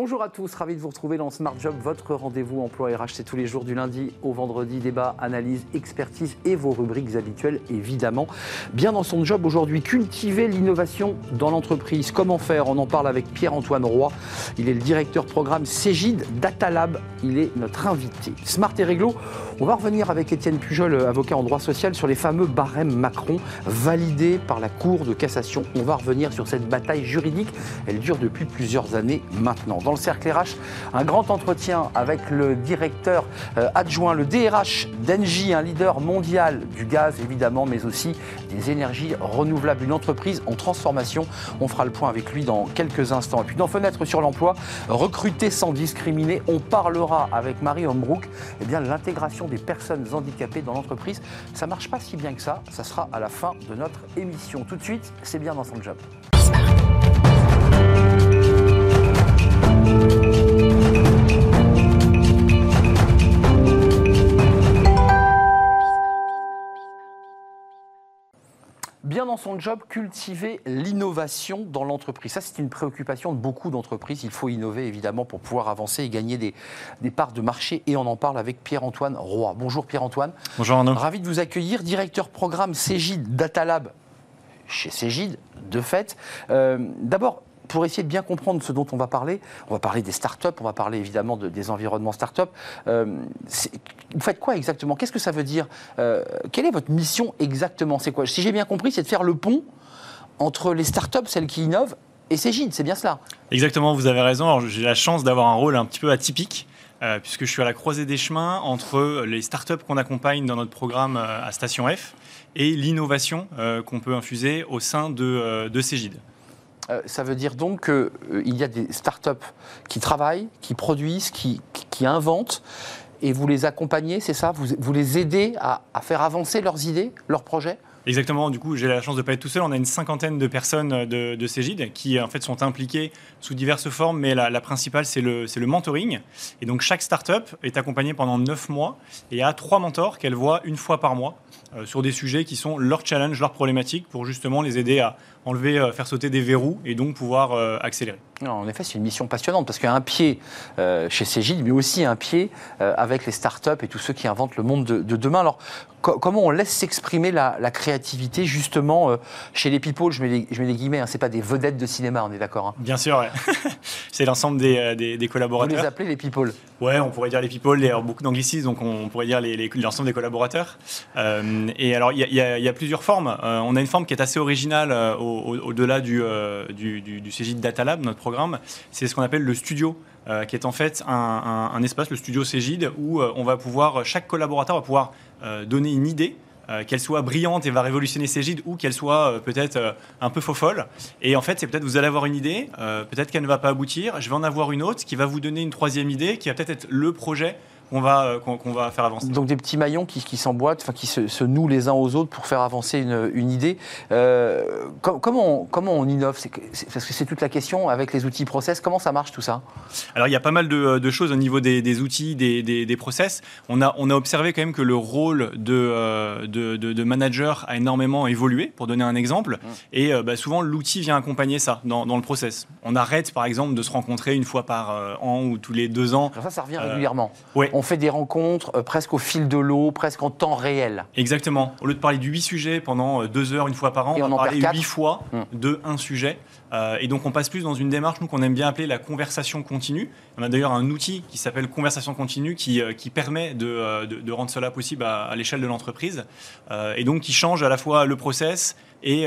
Bonjour à tous, ravi de vous retrouver dans Smart Job, votre rendez-vous emploi RH. C'est tous les jours du lundi au vendredi, débat, analyse, expertise et vos rubriques habituelles évidemment. Bien dans son job aujourd'hui, cultiver l'innovation dans l'entreprise. Comment faire? On en parle avec Pierre-Antoine Roy. Il est le directeur programme Cégide Data Lab. Il est notre invité. Smart et réglo, on va revenir avec Étienne Pujol, avocat en droit social, sur les fameux barèmes Macron validés par la Cour de cassation. On va revenir sur cette bataille juridique. Elle dure depuis plusieurs années maintenant. Dans le cercle RH, un grand entretien avec le directeur euh, adjoint, le DRH d'Engie, un leader mondial du gaz évidemment, mais aussi des énergies renouvelables, une entreprise en transformation. On fera le point avec lui dans quelques instants. Et puis dans Fenêtre sur l'emploi, recruter sans discriminer, on parlera avec Marie Hombrook eh l'intégration des personnes handicapées dans l'entreprise. Ça marche pas si bien que ça, ça sera à la fin de notre émission. Tout de suite, c'est bien dans son job. Bien dans son job, cultiver l'innovation dans l'entreprise. Ça, c'est une préoccupation de beaucoup d'entreprises. Il faut innover, évidemment, pour pouvoir avancer et gagner des, parts de marché. Et on en parle avec Pierre-Antoine Roy. Bonjour Pierre-Antoine. Bonjour Arnaud. Ravi de vous accueillir, directeur programme Cégide Data Lab chez Cégide, de fait. Euh, d'abord, pour essayer de bien comprendre ce dont on va parler, on va parler des startups, on va parler évidemment des environnements startups. Euh, vous faites quoi exactement? Qu'est-ce que ça veut dire euh, Quelle est votre mission exactement? C'est quoi? Si j'ai bien compris, c'est de faire le pont entre les startups, celles qui innovent, et Cégide, c'est bien cela? Exactement, vous avez raison. J'ai la chance d'avoir un rôle un petit peu atypique. Euh, puisque je suis à la croisée des chemins entre les startups qu'on accompagne dans notre programme à Station F et l'innovation qu'on peut infuser au sein de, de Cégide. Euh, ça veut dire donc qu'il euh, y a des startups qui travaillent, qui produisent, qui, inventent, et vous les accompagnez, c'est ça? Vous, les aidez à, faire avancer leurs idées, leurs projets? Exactement, du coup j'ai la chance de ne pas être tout seul, on a une cinquantaine de personnes de, de Cégide qui en fait sont impliquées sous diverses formes, mais la, principale c'est le, mentoring. Et donc chaque startup est accompagnée pendant 9 mois. Et a trois mentors qu'elle voit une fois par mois euh, sur des sujets qui sont leurs challenges, leurs problématiques pour justement les aider à enlever, euh, faire sauter des verrous et donc pouvoir euh, accélérer. en effet, c'est une mission passionnante parce qu'il y a un pied euh, chez Cégide, mais aussi un pied avec les startups et tous ceux qui inventent le monde de, demain. Alors, comment on laisse s'exprimer la, créativité justement chez les people? Je mets les, je mets guillemets, hein, c'est pas des vedettes de cinéma, on est d'accord hein Bien sûr, c'est l'ensemble des, des, collaborateurs. Vous les appelez les people? Ouais, on pourrait dire les people, il y a beaucoup d'anglicismes, donc on pourrait dire l'ensemble des collaborateurs. et alors, il y, y, a plusieurs formes. on a une forme qui est assez originale au au-delà euh, du, du, Data Lab, notre programme, c'est ce qu'on appelle le studio. Euh, qui est en fait un, espace, le studio Cégide, où euh, on va pouvoir, chaque collaborateur va pouvoir donner une idée qu'elle soit brillante et va révolutionner Cégide ou qu'elle soit peut-être un peu faux folle. Et en fait, c'est peut-être vous allez avoir une idée, peut-être qu'elle ne va pas aboutir, je vais en avoir une autre qui va vous donner une troisième idée qui va peut-être être le projet qu'on va, euh, qu'on, va faire avancer. Donc des petits maillons qui, qui s'emboîtent, enfin, qui se, nouent les uns aux autres pour faire avancer une, une idée. Euh, comment, on, comment on innove? C'est, Parce que c'est toute la question avec les outils process. Comment ça marche tout ça? Alors il y a pas mal de, de choses au niveau des, des outils, des, des, des, process. On a, on a observé quand même que le rôle de, euh, de, de, manager a énormément évolué, pour donner un exemple. Mmh. Et bah, souvent l'outil vient accompagner ça dans, dans, le process. On arrête par exemple de se rencontrer une fois par an ou tous les deux ans. Alors ça, ça revient régulièrement. Oui on fait des rencontres euh, presque au fil de l'eau, presque en temps réel. Exactement. Au lieu de parler de huit sujets pendant euh, deux heures une fois par an, on, va parler huit fois hum. de un sujet. Euh, et donc on passe plus dans une démarche nous qu'on aime bien appeler la conversation continue. On a d'ailleurs un outil qui s'appelle conversation continue qui, qui permet de, de, rendre cela possible à, l'échelle de l'entreprise et donc qui change à la fois le process et,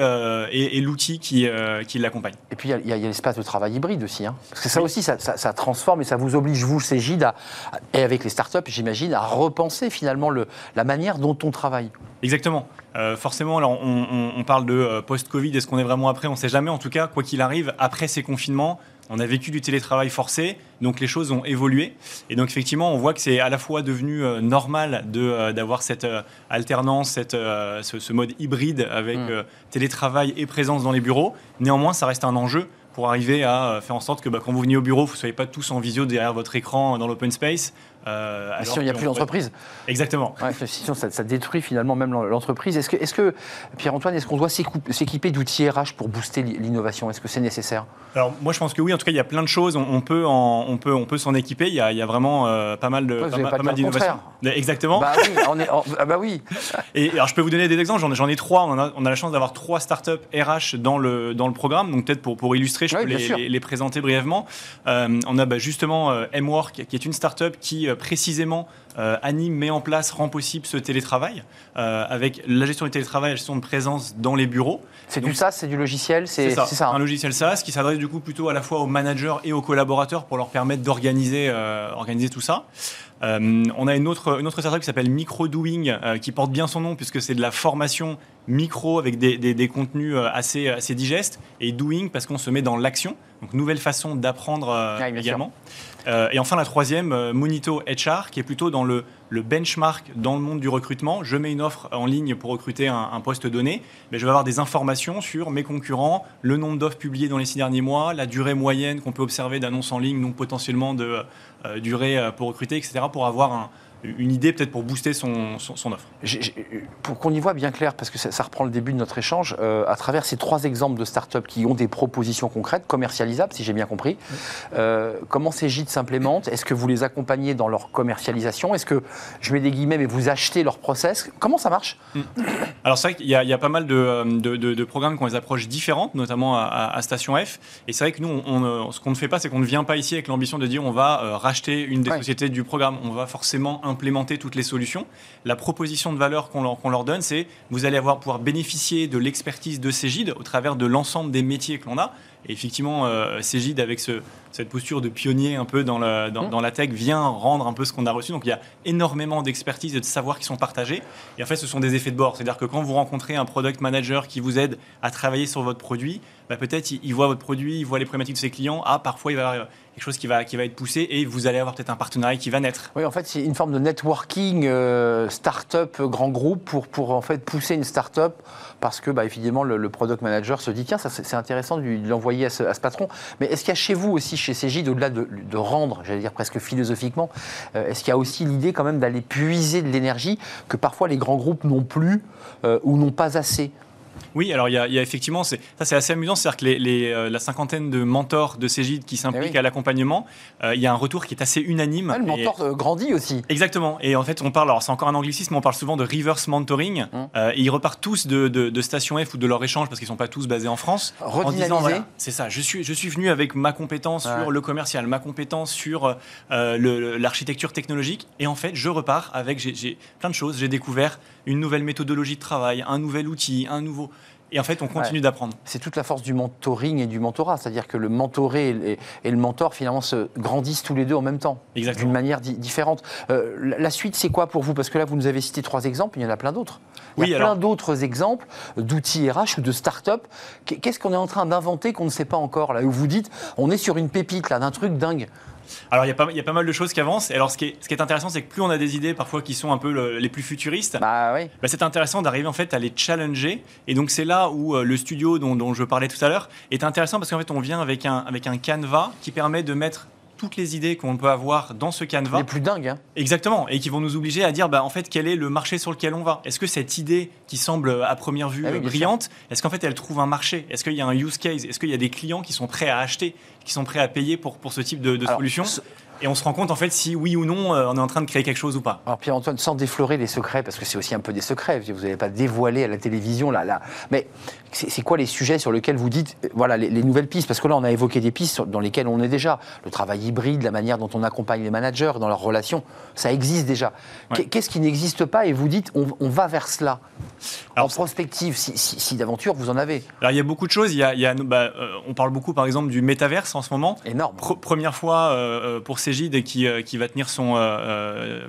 et, l'outil qui, qui l'accompagne. Et puis il y a, l'espace de travail hybride aussi. Hein. Parce que ça aussi, ça, ça, transforme et ça vous oblige, vous, Cégide, à, et avec les startups, j'imagine, à repenser finalement le, la manière dont on travaille. Exactement. Euh, forcément, alors on, parle de euh, post-Covid, est-ce qu'on est vraiment après? On ne sait jamais. En tout cas, quoi qu'il arrive, après ces confinements, on a vécu du télétravail forcé, donc les choses ont évolué. Et donc effectivement, on voit que c'est à la fois devenu euh, normal d'avoir cette alternance, cette, ce, mode hybride avec mm. télétravail et présence dans les bureaux. Néanmoins, ça reste un enjeu pour arriver à faire en sorte que bah, quand vous venez au bureau, vous ne soyez pas tous en visio derrière votre écran dans l'open space, si il n'y a plus d'entreprise. Exactement. sinon, ça, détruit finalement même l'entreprise. Est-ce que, est que Pierre-Antoine, est-ce qu'on doit s'équiper d'outils RH pour booster l'innovation? Est-ce que c'est nécessaire? Alors, moi, je pense que oui. En tout cas, il y a plein de choses. On, peut, on peut, on peut s'en équiper. Il y, a, vraiment pas mal de, pas, mal d'innovations. Exactement. Bah oui. On est, ah bah oui. Et alors, je peux vous donner des exemples. J'en ai, trois. On a, on a la chance d'avoir trois startups RH dans le, dans le programme. Donc, peut-être pour, pour illustrer, je peux les, les, présenter brièvement. Euh, on a bah, justement euh, MWork, qui est une startup qui euh, précisément anime, met en place, rend possible ce télétravail, avec la gestion du télétravail, la gestion de présence dans les bureaux. C'est du SaaS, c'est du logiciel C'est ça, ça hein. un logiciel SaaS qui s'adresse du coup plutôt à la fois aux managers et aux collaborateurs pour leur permettre d'organiser organiser tout ça. Euh, on a une autre, une autre startup qui s'appelle Microdoing, euh, qui porte bien son nom puisque c'est de la formation micro avec des, contenus euh, assez, assez digestes, et doing parce qu'on se met dans l'action, donc nouvelle façon d'apprendre également. Et enfin la troisième, Monito HR, qui est plutôt dans le, benchmark dans le monde du recrutement. Je mets une offre en ligne pour recruter un, poste donné, mais je vais avoir des informations sur mes concurrents, le nombre d'offres publiées dans les six derniers mois, la durée moyenne qu'on peut observer d'annonces en ligne, donc potentiellement de durée pour recruter, etc pour avoir un, une idée peut-être pour booster son, son, offre. Pour qu'on y voit bien clair, parce que ça, reprend le début de notre échange, euh, à travers ces trois exemples de startups qui ont des propositions concrètes, commercialisables, si j'ai bien compris, euh, comment ces gîtes s'implémentent? Est-ce que vous les accompagnez dans leur commercialisation? Est-ce que, je mets des guillemets, mais vous achetez leur process? Comment ça marche? Hmm. Alors c'est vrai qu'il y, a pas mal de, de, de, programmes qui ont des approches différentes, notamment à, Station F. Et c'est vrai que nous, on, ce qu'on ne fait pas, c'est qu'on ne vient pas ici avec l'ambition de dire on va euh, racheter une des sociétés du programme. On va forcément implémenter toutes les solutions. La proposition de valeur qu'on leur, leur, donne, c'est vous allez avoir pouvoir bénéficier de l'expertise de Cégide au travers de l'ensemble des métiers que l'on a. Et effectivement, euh, Cégide, avec ce, cette posture de pionnier un peu dans, la, dans, mmh. la tech, vient rendre un peu ce qu'on a reçu. Donc il y a énormément d'expertise et de savoir qui sont partagés. Et en fait, ce sont des effets de bord. C'est-à-dire que quand vous rencontrez un product manager qui vous aide à travailler sur votre produit, bah, peut-être il, voit votre produit, il voit les problématiques de ses clients. Ah, parfois il va quelque chose qui va, qui va être poussé et vous allez avoir peut-être un partenariat qui va naître. Oui, en fait, c'est une forme de networking euh, start-up, grand groupe pour, pour en fait pousser une start-up parce que bah, évidemment le, product manager se dit tiens, c'est intéressant de l'envoyer à ce, patron. Mais est-ce qu'il y a chez vous aussi, chez Cégide, au-delà de, rendre, j'allais dire presque philosophiquement, euh, est-ce qu'il y a aussi l'idée quand même d'aller puiser de l'énergie que parfois les grands groupes n'ont plus euh, ou n'ont pas assez? Oui, alors il y, a, effectivement, ça c'est assez amusant, c'est-à-dire que les, euh, la cinquantaine de mentors de Cégide qui s'impliquent eh à l'accompagnement, euh, il y a un retour qui est assez unanime. le mentor euh, grandit aussi. Exactement. Et en fait, on parle, alors c'est encore un anglicisme, on parle souvent de reverse mentoring. Hum. et ils repartent tous de, de, Station F ou de leur échange parce qu'ils ne sont pas tous basés en France. En disant, c'est ça, je suis, je suis venu avec ma compétence sur le commercial, ma compétence sur l'architecture technologique. Et en fait, je repars avec, j'ai plein de choses. J'ai découvert une nouvelle méthodologie de travail, un nouvel outil, un nouveau. Et en fait, on continue d'apprendre. C'est toute la force du mentoring et du mentorat, c'est-à-dire que le mentoré et, le mentor finalement se grandissent tous les deux en même temps, d'une manière différente. Euh, la suite, c'est quoi pour vous? Parce que là, vous nous avez cité trois exemples, il y en a plein d'autres. Il y a plein d'autres exemples d'outils RH ou de start-up. Qu'est-ce qu'on est en train d'inventer qu'on ne sait pas encore là? Où vous dites, on est sur une pépite là, d'un truc dingue. Alors, il y, a pas, y, a pas mal de choses qui avancent. Et alors, ce qui est, ce qui est intéressant, c'est que plus on a des idées parfois qui sont un peu les plus futuristes, bah, oui. bah, c'est intéressant d'arriver en fait à les challenger. Et donc, c'est là où euh, le studio dont, dont, je parlais tout à l'heure est intéressant parce qu'en fait, on vient avec un, avec un canevas qui permet de mettre toutes les idées qu'on peut avoir dans ce canevas. Les plus dingues. Hein. Exactement, et qui vont nous obliger à dire, bah, en fait, quel est le marché sur lequel on va? Est-ce que cette idée qui semble à première vue ah brillante, est-ce qu'en fait elle trouve un marché? Est-ce qu'il y a un use case? Est-ce qu'il y a des clients qui sont prêts à acheter, qui sont prêts à payer pour, pour ce type de, de solution? Et on se rend compte en fait si oui ou non euh, on est en train de créer quelque chose ou pas. Alors Pierre-Antoine, sans déflorer les secrets, parce que c'est aussi un peu des secrets, vous n'allez pas dévoiler à la télévision là, là. Mais c'est quoi les sujets sur lesquels vous dites, euh, voilà, les, nouvelles pistes? Parce que là, on a évoqué des pistes dans lesquelles on est déjà. Le travail hybride, la manière dont on accompagne les managers dans leurs relations, ça existe déjà. Qu'est-ce qui n'existe pas? Et vous dites, on, va vers cela en prospective, si, d'aventure vous en avez. Alors il y a beaucoup de choses. Il y a, bah, euh, on parle beaucoup par exemple du métaverse en ce moment. Énorme. première fois pour ces qui, euh, qui va tenir son, euh, euh,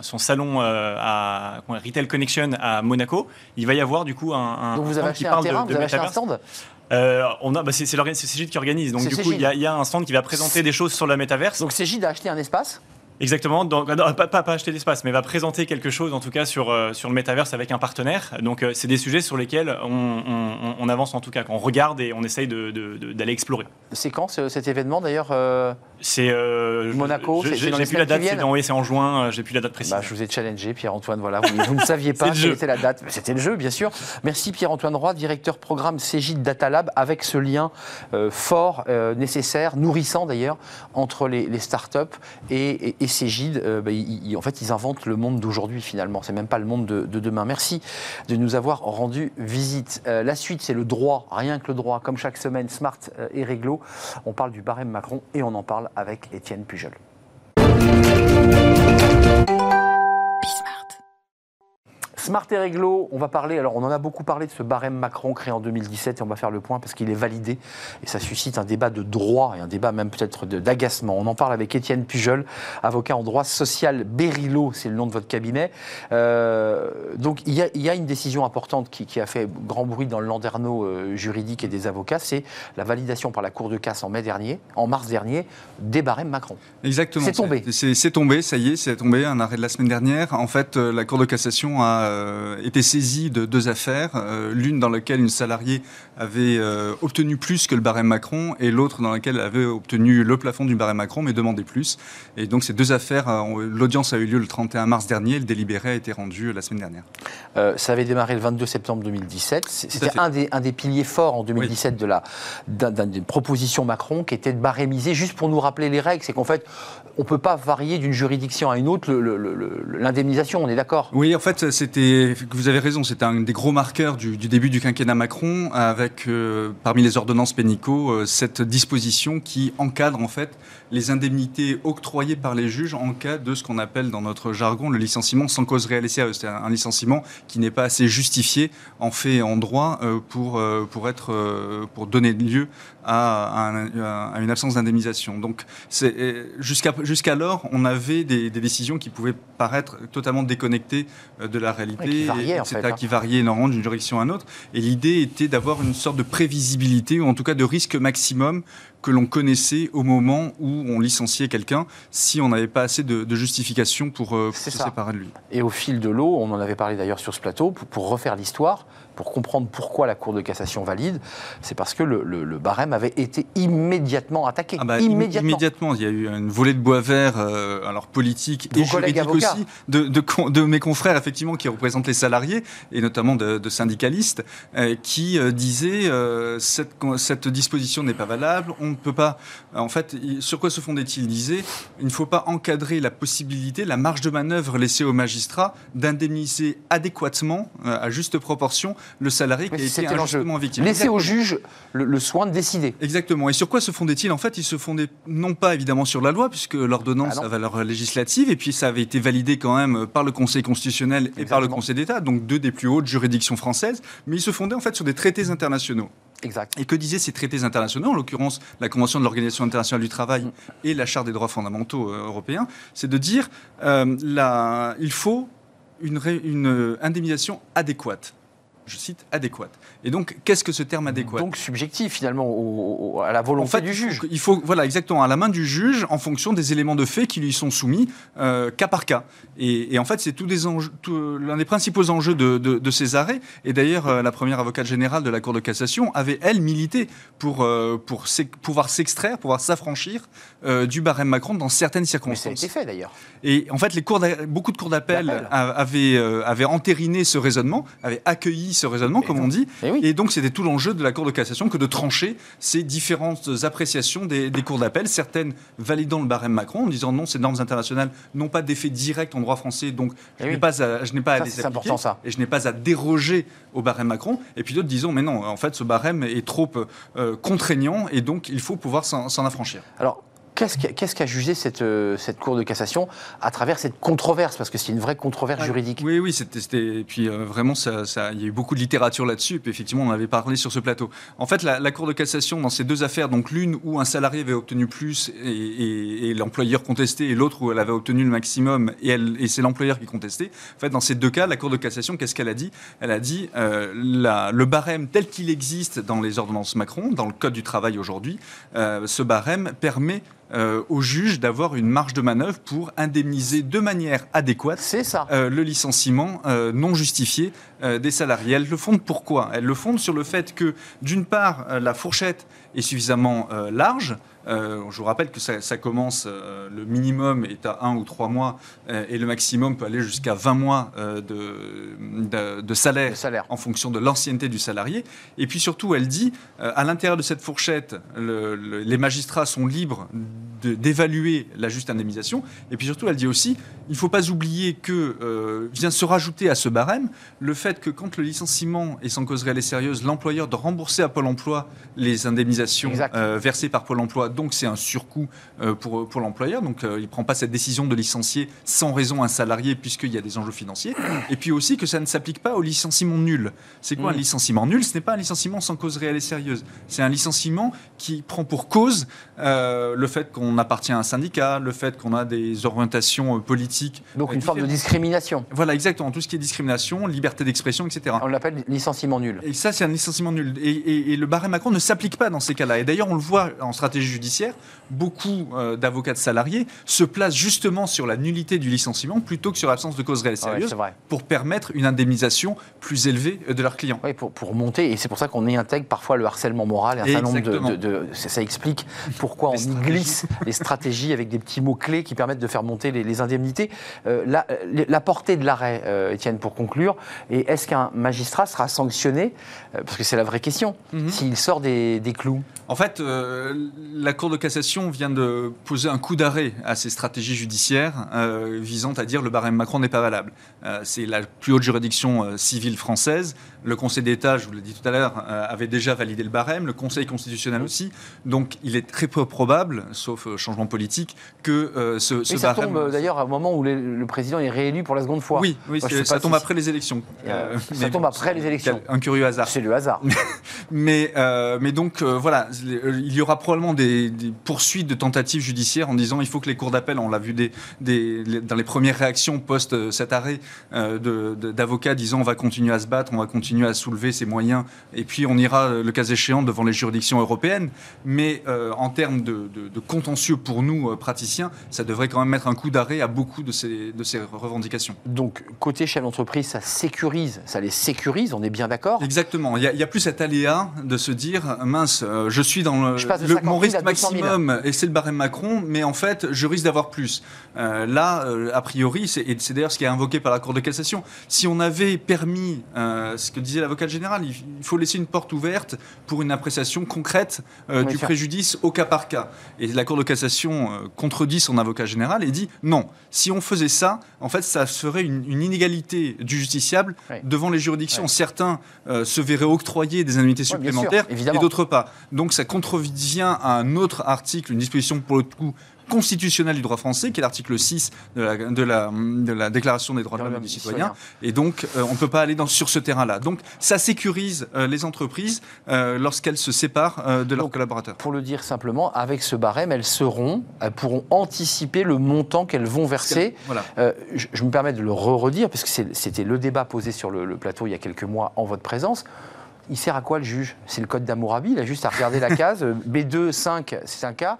son salon à Retail Connection à Monaco. Il va y avoir du coup un, Donc vous avez acheté un terrain, vous avez acheté un stand on a, bah c'est Cégide qui organise. Donc du coup, il y, a un stand qui va présenter des choses sur la métaverse. Donc Cégide a acheté un espace Exactement, donc, pas, pas, acheter d'espace, mais va présenter quelque chose en tout cas sur, euh, sur le métaverse avec un partenaire. Donc euh, c'est des sujets sur lesquels on, avance en tout cas, qu'on regarde et on essaye d'aller de, explorer. C'est quand cet événement d'ailleurs euh, C'est Monaco, j'ai plus la date, c'est en, juin, j'ai plus la date précise. Bah, je vous ai challengé Pierre-Antoine, voilà, vous, ne saviez pas quelle était la date. C'était le jeu bien sûr. Merci Pierre-Antoine Roy, directeur programme Cégide Data Lab, avec ce lien fort, nécessaire, nourrissant d'ailleurs, entre les, les startups et, et et Cégide, euh, bah, en fait, ils inventent le monde d'aujourd'hui finalement. C'est même pas le monde de, demain. Merci de nous avoir rendu visite. Euh, la suite, c'est le droit, rien que le droit. Comme chaque semaine, Smart euh, et Réglo. On parle du barème Macron et on en parle avec Étienne Pujol. Smart et réglo, on va parler, alors on en a beaucoup parlé de ce barème Macron créé en 2017 et on va faire le point parce qu'il est validé et ça suscite un débat de droit et un débat même peut-être d'agacement. On en parle avec Étienne Pujol, avocat en droit social Berilo, c'est le nom de votre cabinet. Euh, donc il y, a, une décision importante qui, a fait grand bruit dans le landerneau euh, juridique et des avocats, c'est la validation par la Cour de casse en mai dernier, en mars dernier, des barèmes Macron. Exactement. C'est tombé. C'est tombé, ça y est, c'est tombé, un arrêt de la semaine dernière. En fait, euh, la Cour de cassation a euh, été saisi de deux affaires, euh, l'une dans laquelle une salariée avait euh, obtenu plus que le barème Macron et l'autre dans laquelle elle avait obtenu le plafond du barème Macron mais demandé plus. Et donc ces deux affaires, l'audience a eu lieu le 31 mars dernier, le délibéré a été rendu la semaine dernière. ça avait démarré le 22 septembre 2017. C'était un des, un des piliers forts en 2017 de la d'une proposition Macron qui était de barémiser, juste pour nous rappeler les règles, c'est qu'en fait on ne peut pas varier d'une juridiction à une autre l'indemnisation, on est d'accord? Oui, en fait, c'était, vous avez raison, c'était un des gros marqueurs du, début du quinquennat Macron, avec euh, parmi les ordonnances pénicaux euh, cette disposition qui encadre en fait les indemnités octroyées par les juges en cas de ce qu'on appelle dans notre jargon le licenciement sans cause réelle et sérieuse. C'est un licenciement qui n'est pas assez justifié en fait et en droit euh, pour, pour, être, pour donner lieu à, une absence d'indemnisation. Donc jusqu'alors, on avait des, décisions qui pouvaient paraître totalement déconnectées de la réalité, qui variaient, etc., hein. qui variaient énormément d'une juridiction à une autre. Et l'idée était d'avoir une sorte de prévisibilité, ou en tout cas de risque maximum que l'on connaissait au moment où on licenciait quelqu'un, si on n'avait pas assez de, justification pour, euh, se séparer de lui. Et au fil de l'eau, on en avait parlé d'ailleurs sur ce plateau, pour refaire l'histoire, pour comprendre pourquoi la Cour de cassation valide, c'est parce que le, barème avait été immédiatement attaqué. Ah bah, immédiatement. Il y a eu une volée de bois vert, euh, alors politique et juridique aussi, de, de, mes confrères effectivement qui représentent les salariés et notamment de, syndicalistes, euh, qui euh, disaient cette, cette disposition n'est pas valable. On ne peut pas. En fait, sur quoi se fondait-il Il disait il ne faut pas encadrer la possibilité, la marge de manœuvre laissée aux magistrats d'indemniser adéquatement, à juste proportion, le salarié qui a été injustement victime. Laisser au juge le, soin de décider. Exactement. Et sur quoi se fondait-il En fait, il se fondait non pas évidemment sur la loi, puisque l'ordonnance ah a valeur législative, et puis ça avait été validé quand même par le Conseil constitutionnel et par le Conseil d'État, donc deux des plus hautes juridictions françaises, mais il se fondait en fait sur des traités internationaux. Exact. Et que disaient ces traités internationaux, en l'occurrence la Convention de l'Organisation internationale du travail et la Charte des droits fondamentaux euh, européens, c'est de dire euh, il faut une, une indemnisation adéquate je cite, adéquate. Et donc, qu'est-ce que ce terme adéquat Donc subjectif, finalement, à la volonté du juge. Il faut, voilà, exactement, à la main du juge, en fonction des éléments de fait qui lui sont soumis, euh, cas par cas. Et, en fait, c'est tout l'un des principaux enjeux de, ces arrêts. Et d'ailleurs, euh, la première avocate générale de la Cour de cassation avait, elle, milité pour, euh, pour pouvoir s'extraire, pouvoir s'affranchir du barème Macron dans certaines circonstances. Mais ça a été fait, d'ailleurs. Et en fait, les cours beaucoup de cours d'appel avaient, avaient entériné ce raisonnement, avaient accueilli ce raisonnement, comme on dit. Et, donc, c'était tout l'enjeu de la Cour de cassation que de trancher ces différentes appréciations des, cours d'appel, certaines validant le barème Macron en disant non, ces normes internationales n'ont pas d'effet direct en droit français, donc je n'ai pas à, je n'ai pas à les appliquer et je n'ai pas à déroger au barème Macron. Et puis d'autres disons mais non, en fait, ce barème est trop euh, contraignant et donc il faut pouvoir s'en affranchir. Alors, Qu'est-ce qu'a jugé cette, euh, cette, Cour de cassation à travers cette controverse? Parce que c'est une vraie controverse juridique. Oui, oui, c'était. Et puis euh, vraiment, ça, ça, il y a eu beaucoup de littérature là-dessus. Et puis effectivement, on en avait parlé sur ce plateau. En fait, la, Cour de cassation, dans ces deux affaires, donc l'une où un salarié avait obtenu plus et, l'employeur contestait, et l'autre où elle avait obtenu le maximum et, elle, et c'est l'employeur qui contestait. En fait, dans ces deux cas, la Cour de cassation, qu'est-ce qu'elle a dit? Elle a dit euh, la, le barème tel qu'il existe dans les ordonnances Macron, dans le Code du travail aujourd'hui, ce barème permet euh, au juge d'avoir une marge de manœuvre pour indemniser de manière adéquate ça. Euh, le licenciement euh, non justifié des salariés. Elles le fondent pourquoi Elles le fondent sur le fait que, d'une part, la fourchette est suffisamment large euh, je vous rappelle que ça, commence, euh, le minimum est à 1 ou 3 mois euh, et le maximum peut aller jusqu'à 20 mois de, de, salaire, en fonction de l'ancienneté du salarié. Et puis surtout, elle dit, à l'intérieur de cette fourchette, les magistrats sont libres d'évaluer la juste indemnisation. Et puis surtout, elle dit aussi, il ne faut pas oublier que vient se rajouter à ce barème le fait que quand le licenciement est sans cause réelle et sérieuse, l'employeur doit rembourser à Pôle emploi les indemnisations versées par Pôle emploi donc c'est un surcoût euh, pour, pour l'employeur. Donc euh, il ne prend pas cette décision de licencier sans raison un salarié puisqu'il y a des enjeux financiers. Et puis aussi que ça ne s'applique pas au licenciement nul. C'est quoi un mm. licenciement nul? Ce n'est pas un licenciement sans cause réelle et sérieuse. C'est un licenciement qui prend pour cause euh, le fait qu'on appartient à un syndicat, le fait qu'on a des orientations politiques. Donc une forme de discrimination. Voilà, exactement. Tout ce qui est discrimination, liberté d'expression, etc. On l'appelle licenciement nul. Et ça, c'est un licenciement nul. Et, et le barème Macron ne s'applique pas dans ces cas-là. Et d'ailleurs, on le voit en stratégie judiciaire beaucoup euh, d'avocats de salariés se placent justement sur la nullité du licenciement plutôt que sur l'absence de cause réelle sérieuse pour permettre une indemnisation plus élevée de leurs clients. Oui, pour, pour monter, et c'est pour ça qu'on y intègre parfois le harcèlement moral et un certain nombre de, ça, explique pourquoi on y glisse les stratégies avec des petits mots-clés qui permettent de faire monter les, indemnités. Euh, la, la, portée de l'arrêt, euh, Étienne, pour conclure, et est-ce qu'un magistrat sera sanctionné, parce que c'est la vraie question, mhm. s'il sort des, des, clous? En fait, la Cour de cassation vient de poser un coup d'arrêt à ces stratégies judiciaires euh, visant à dire le barème Macron n'est pas valable. Euh, c'est la plus haute juridiction euh, civile française. Le Conseil d'État, je vous l'ai dit tout à l'heure, avait déjà validé le barème, le Conseil constitutionnel aussi. Donc il est très peu probable, sauf changement politique, que ce, ce ça tombe d'ailleurs à un moment où le président est réélu pour la seconde fois. Oui, oui ça tombe après les élections. ça tombe après les élections. Un curieux hasard. C'est le hasard. mais, mais donc voilà, il y aura probablement des des, poursuites de tentatives judiciaires en disant il faut que les cours d'appel, on l'a vu des, dans les premières réactions post euh, cet arrêt euh, d'avocats disant on va continuer à se battre, on va continuer à soulever ces moyens, et puis on ira le cas échéant devant les juridictions européennes. Mais euh, en termes de, contentieux pour nous, praticiens, ça devrait quand même mettre un coup d'arrêt à beaucoup de ces, de ces revendications. Donc, côté chef d'entreprise, ça sécurise, ça les sécurise, on est bien d'accord? Exactement. Il n'y a, plus cet aléa de se dire mince, je suis dans le, le mon risque maximum, et c'est le barème Macron, mais en fait, je risque d'avoir plus. Euh, là, euh, a priori, et c'est d'ailleurs ce qui est invoqué par la Cour de cassation, si on avait permis, euh, ce que disait l'avocat général, il, faut laisser une porte ouverte pour une appréciation concrète du préjudice au cas par cas. Et la Cour de cassation contredit son avocat général et dit non, si on faisait ça, en fait, ça ferait une, inégalité du justiciable devant les juridictions. Certains se verraient octroyer des indemnités supplémentaires et d'autres pas. Donc ça contrevient à un autre article, une disposition pour le coup constitutionnelle du droit français, qui est l'article 6 de la, de, la, de la, Déclaration des droits de l'homme et du citoyen. Et donc, euh, on ne peut pas aller dans, sur ce terrain-là. Donc, ça sécurise euh, les entreprises euh, lorsqu'elles se séparent de leurs collaborateurs. Pour le dire simplement, avec ce barème, elles seront, elles pourront anticiper le montant qu'elles vont verser. Voilà. Je, me permets de le re-redire, parce que c'était le débat posé sur le, le plateau il y a quelques mois en votre présence il sert à quoi le juge? C'est le code d'Amourabi, il a juste à regarder la case. B2, 5, c'est un cas.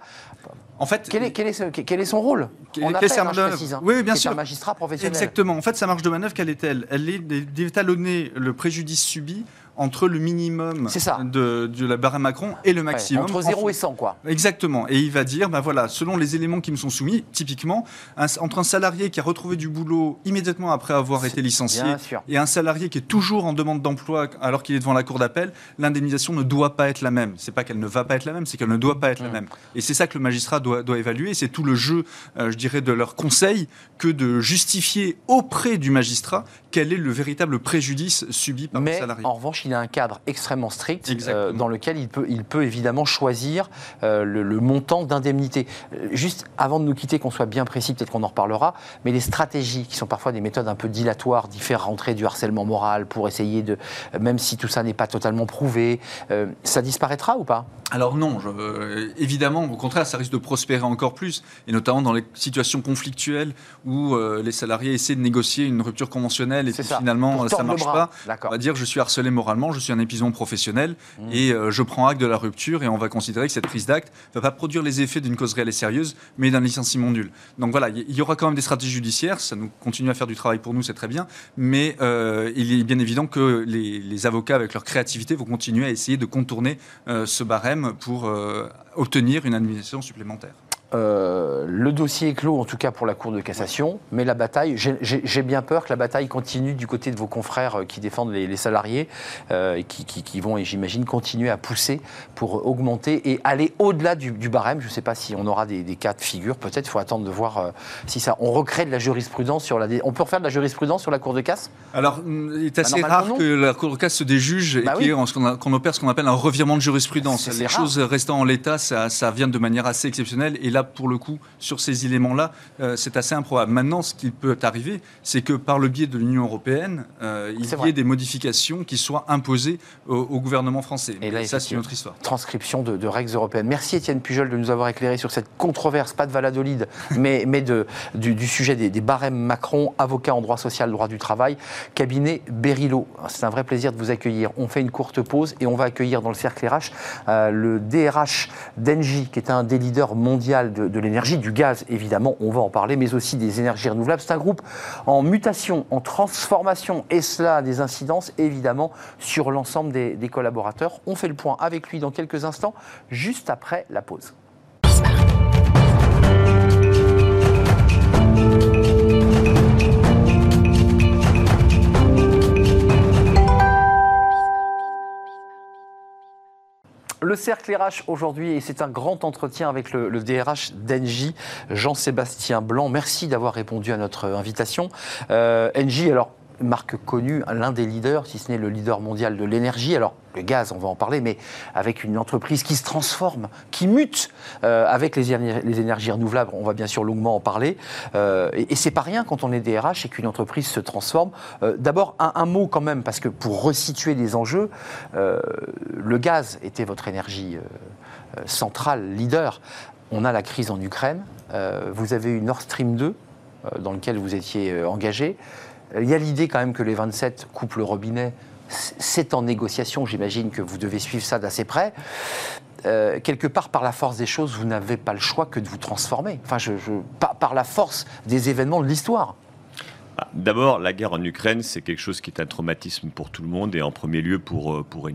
En fait, quel est, quel est, quel est son rôle? On a fait, hein, précise, hein, Oui, bien sûr. un magistrat professionnel. Exactement. En fait, sa marge de manœuvre, quelle est-elle? Elle est d'étalonner le préjudice subi entre le minimum De, de, la barre Macron et le maximum. entre 0 et 100, quoi. Exactement. Et il va dire, ben voilà, selon les éléments qui me sont soumis, typiquement, entre un salarié qui a retrouvé du boulot immédiatement après avoir été licencié et un salarié qui est toujours en demande d'emploi alors qu'il est devant la cour d'appel, l'indemnisation ne doit pas être la même. C'est pas qu'elle ne va pas être la même, c'est qu'elle ne doit pas être la mmh. même. Et c'est ça que le magistrat doit, doit évaluer. C'est tout le jeu, euh, je dirais, de leur conseil que de justifier auprès du magistrat quel est le véritable préjudice subi par le salarié. En revanche, il a un cadre extrêmement strict euh, dans lequel il peut, il peut évidemment choisir euh, le, montant d'indemnité. Euh, juste avant de nous quitter, qu'on soit bien précis, peut-être qu'on en reparlera, mais les stratégies qui sont parfois des méthodes un peu dilatoires, d'y faire rentrer du harcèlement moral pour essayer de, même si tout ça n'est pas totalement prouvé, ça disparaîtra ou pas? Alors non, évidemment, au contraire, ça risque de prospérer encore plus, et notamment dans les situations conflictuelles où les salariés essaient de négocier une rupture conventionnelle et finalement ça ne marche pas. On va dire je suis harcelé moralement je suis un épuisement professionnel mmh. et je prends acte de la rupture et on va considérer que cette prise d'acte ne va pas produire les effets d'une cause réelle et sérieuse, mais d'un licenciement nul. Donc voilà, il y aura quand même des stratégies judiciaires, ça nous continue à faire du travail pour nous, c'est très bien, mais il est bien évident que les, avocats, avec leur créativité, vont continuer à essayer de contourner ce barème pour obtenir une administration supplémentaire. Euh, le dossier est clos, en tout cas pour la Cour de cassation, mais la bataille, j'ai bien peur que la bataille continue du côté de vos confrères euh, qui défendent les, salariés euh, et qui, vont, et j'imagine, continuer à pousser pour augmenter et aller au-delà du, barème. Je ne sais pas si on aura des, cas de figure, peut-être il faut attendre de voir si ça. On recrée de la jurisprudence sur la. On peut refaire de la jurisprudence sur la Cour de casse? Alors, il est assez bah, rare que la Cour de casse se déjuge bah et qu'on opère ce qu'on appelle un revirement de jurisprudence. Les choses restant en l'état, ça, ça vient de manière assez exceptionnelle et là, pour le coup, sur ces éléments-là, euh, c'est assez improbable. Maintenant, ce qui peut arriver, c'est que par le biais de l'Union européenne, euh, il y ait des modifications qui soient imposées au, gouvernement français. Et là, ça, c'est une autre histoire. Transcription de, règles européennes. Merci Étienne Pujol de nous avoir éclairé sur cette controverse, pas de Valladolid, mais, mais de, du, sujet des, barèmes Macron, avocat en droit social, droit du travail, cabinet Berilo. C'est un vrai plaisir de vous accueillir. On fait une courte pause et on va accueillir dans le cercle RH euh, le DRH d'Engie, qui est un des leaders mondiaux de, l'énergie, du gaz évidemment, on va en parler, mais aussi des énergies renouvelables. C'est un groupe en mutation, en transformation, et cela a des incidences évidemment sur l'ensemble des collaborateurs. On fait le point avec lui dans quelques instants, juste après la pause. Le cercle RH aujourd'hui, et c'est un grand entretien avec le, DRH d'Engie, Jean-Sébastien Blanc. Merci d'avoir répondu à notre invitation. Euh, alors marque connue, l'un des leaders, si ce n'est le leader mondial de l'énergie. Alors, le gaz, on va en parler, mais avec une entreprise qui se transforme, qui mute euh, avec les, énergies renouvelables. On va bien sûr longuement en parler. Euh, et, c'est pas rien quand on est DRH et qu'une entreprise se transforme. Euh, d'abord, un, mot quand même, parce que pour resituer les enjeux, le gaz était votre énergie centrale, leader. On a la crise en Ukraine. vous avez eu Nord Stream 2, dans lequel vous étiez engagé. Il y a l'idée quand même que les 27 coupent le robinet. C'est en négociation, j'imagine que vous devez suivre ça d'assez près. Euh, quelque part, par la force des choses, vous n'avez pas le choix que de vous transformer. Enfin, je, par, la force des événements de l'histoire. Bah, d'abord, la guerre en Ukraine, c'est quelque chose qui est un traumatisme pour tout le monde et en premier lieu pour, euh, pour.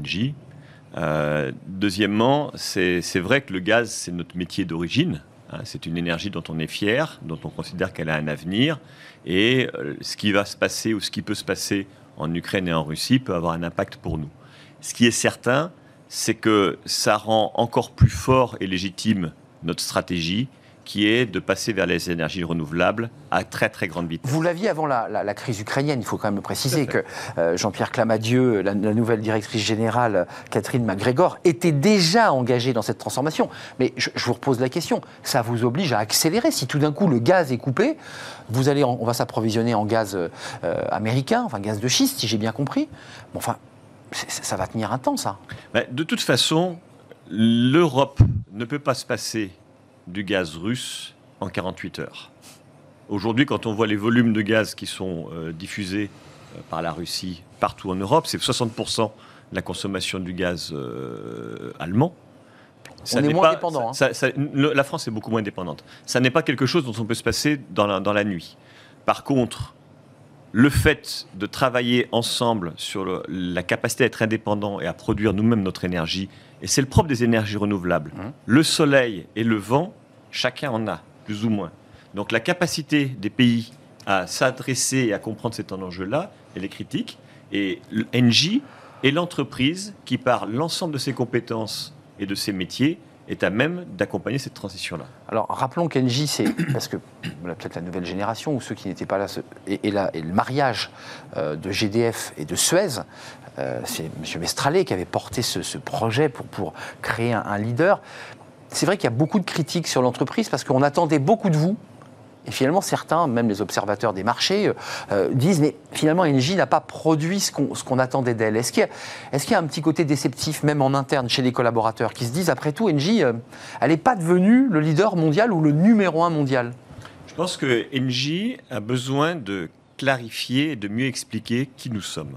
Euh, deuxièmement, c'est vrai que le gaz, c'est notre métier d'origine. Hein. c'est une énergie dont on est fier, dont on considère qu'elle a un avenir. Et euh, ce qui va se passer ou ce qui peut se passer en Ukraine et en Russie peut avoir un impact pour nous. Ce qui est certain, c'est que ça rend encore plus fort et légitime notre stratégie qui est de passer vers les énergies renouvelables à très très grande vitesse. Vous l'aviez avant la, crise ukrainienne, il faut quand même le préciser que euh, Jean-Pierre Clamadieu, la, nouvelle directrice générale Catherine MacGregor, était déjà engagée dans cette transformation. Mais je, vous repose la question, ça vous oblige à accélérer Si tout d'un coup le gaz est coupé, vous allez, on va s'approvisionner en gaz euh, américain, enfin gaz de schiste, si j'ai bien compris. Bon, enfin, ça va tenir un temps, ça. de toute façon, l'Europe ne peut pas se passer du gaz russe en 48 heures. Aujourd'hui, quand on voit les volumes de gaz qui sont euh, diffusés euh, par la Russie partout en Europe, c'est 60% de la consommation du gaz euh, allemand. Ça on est moins dépendant. Hein. la France est beaucoup moins dépendante. Ça n'est pas quelque chose dont on peut se passer dans la, dans la nuit. Par contre, le fait de travailler ensemble sur la capacité à être indépendant et à produire nous-mêmes notre énergie, et c'est le propre des énergies renouvelables, mmh. le soleil et le vent, chacun en a, plus ou moins. Donc la capacité des pays à s'adresser et à comprendre cet enjeu-là, elle est critique. Et NJ est l'entreprise qui, par l'ensemble de ses compétences et de ses métiers, est à même d'accompagner cette transition-là. Alors rappelons qu'Engie, c'est parce que peut-être la nouvelle génération ou ceux qui n'étaient pas là, et, là, et le mariage euh, de GDF et de Suez, euh, c'est M. Mestralet qui avait porté ce, projet pour, pour créer un leader c'est vrai qu'il y a beaucoup de critiques sur l'entreprise parce qu'on attendait beaucoup de vous. Et finalement, certains, même les observateurs des marchés, euh, euh, disent mais finalement, Engie n'a pas produit ce qu'on attendait d'elle. Est-ce qu'il y, a un petit côté déceptif, même en interne, chez les collaborateurs, qui se disent après tout, Engie, euh, elle n'est pas devenue le leader mondial ou le numéro un mondial? Je pense que Engie a besoin de clarifier et de mieux expliquer qui nous sommes.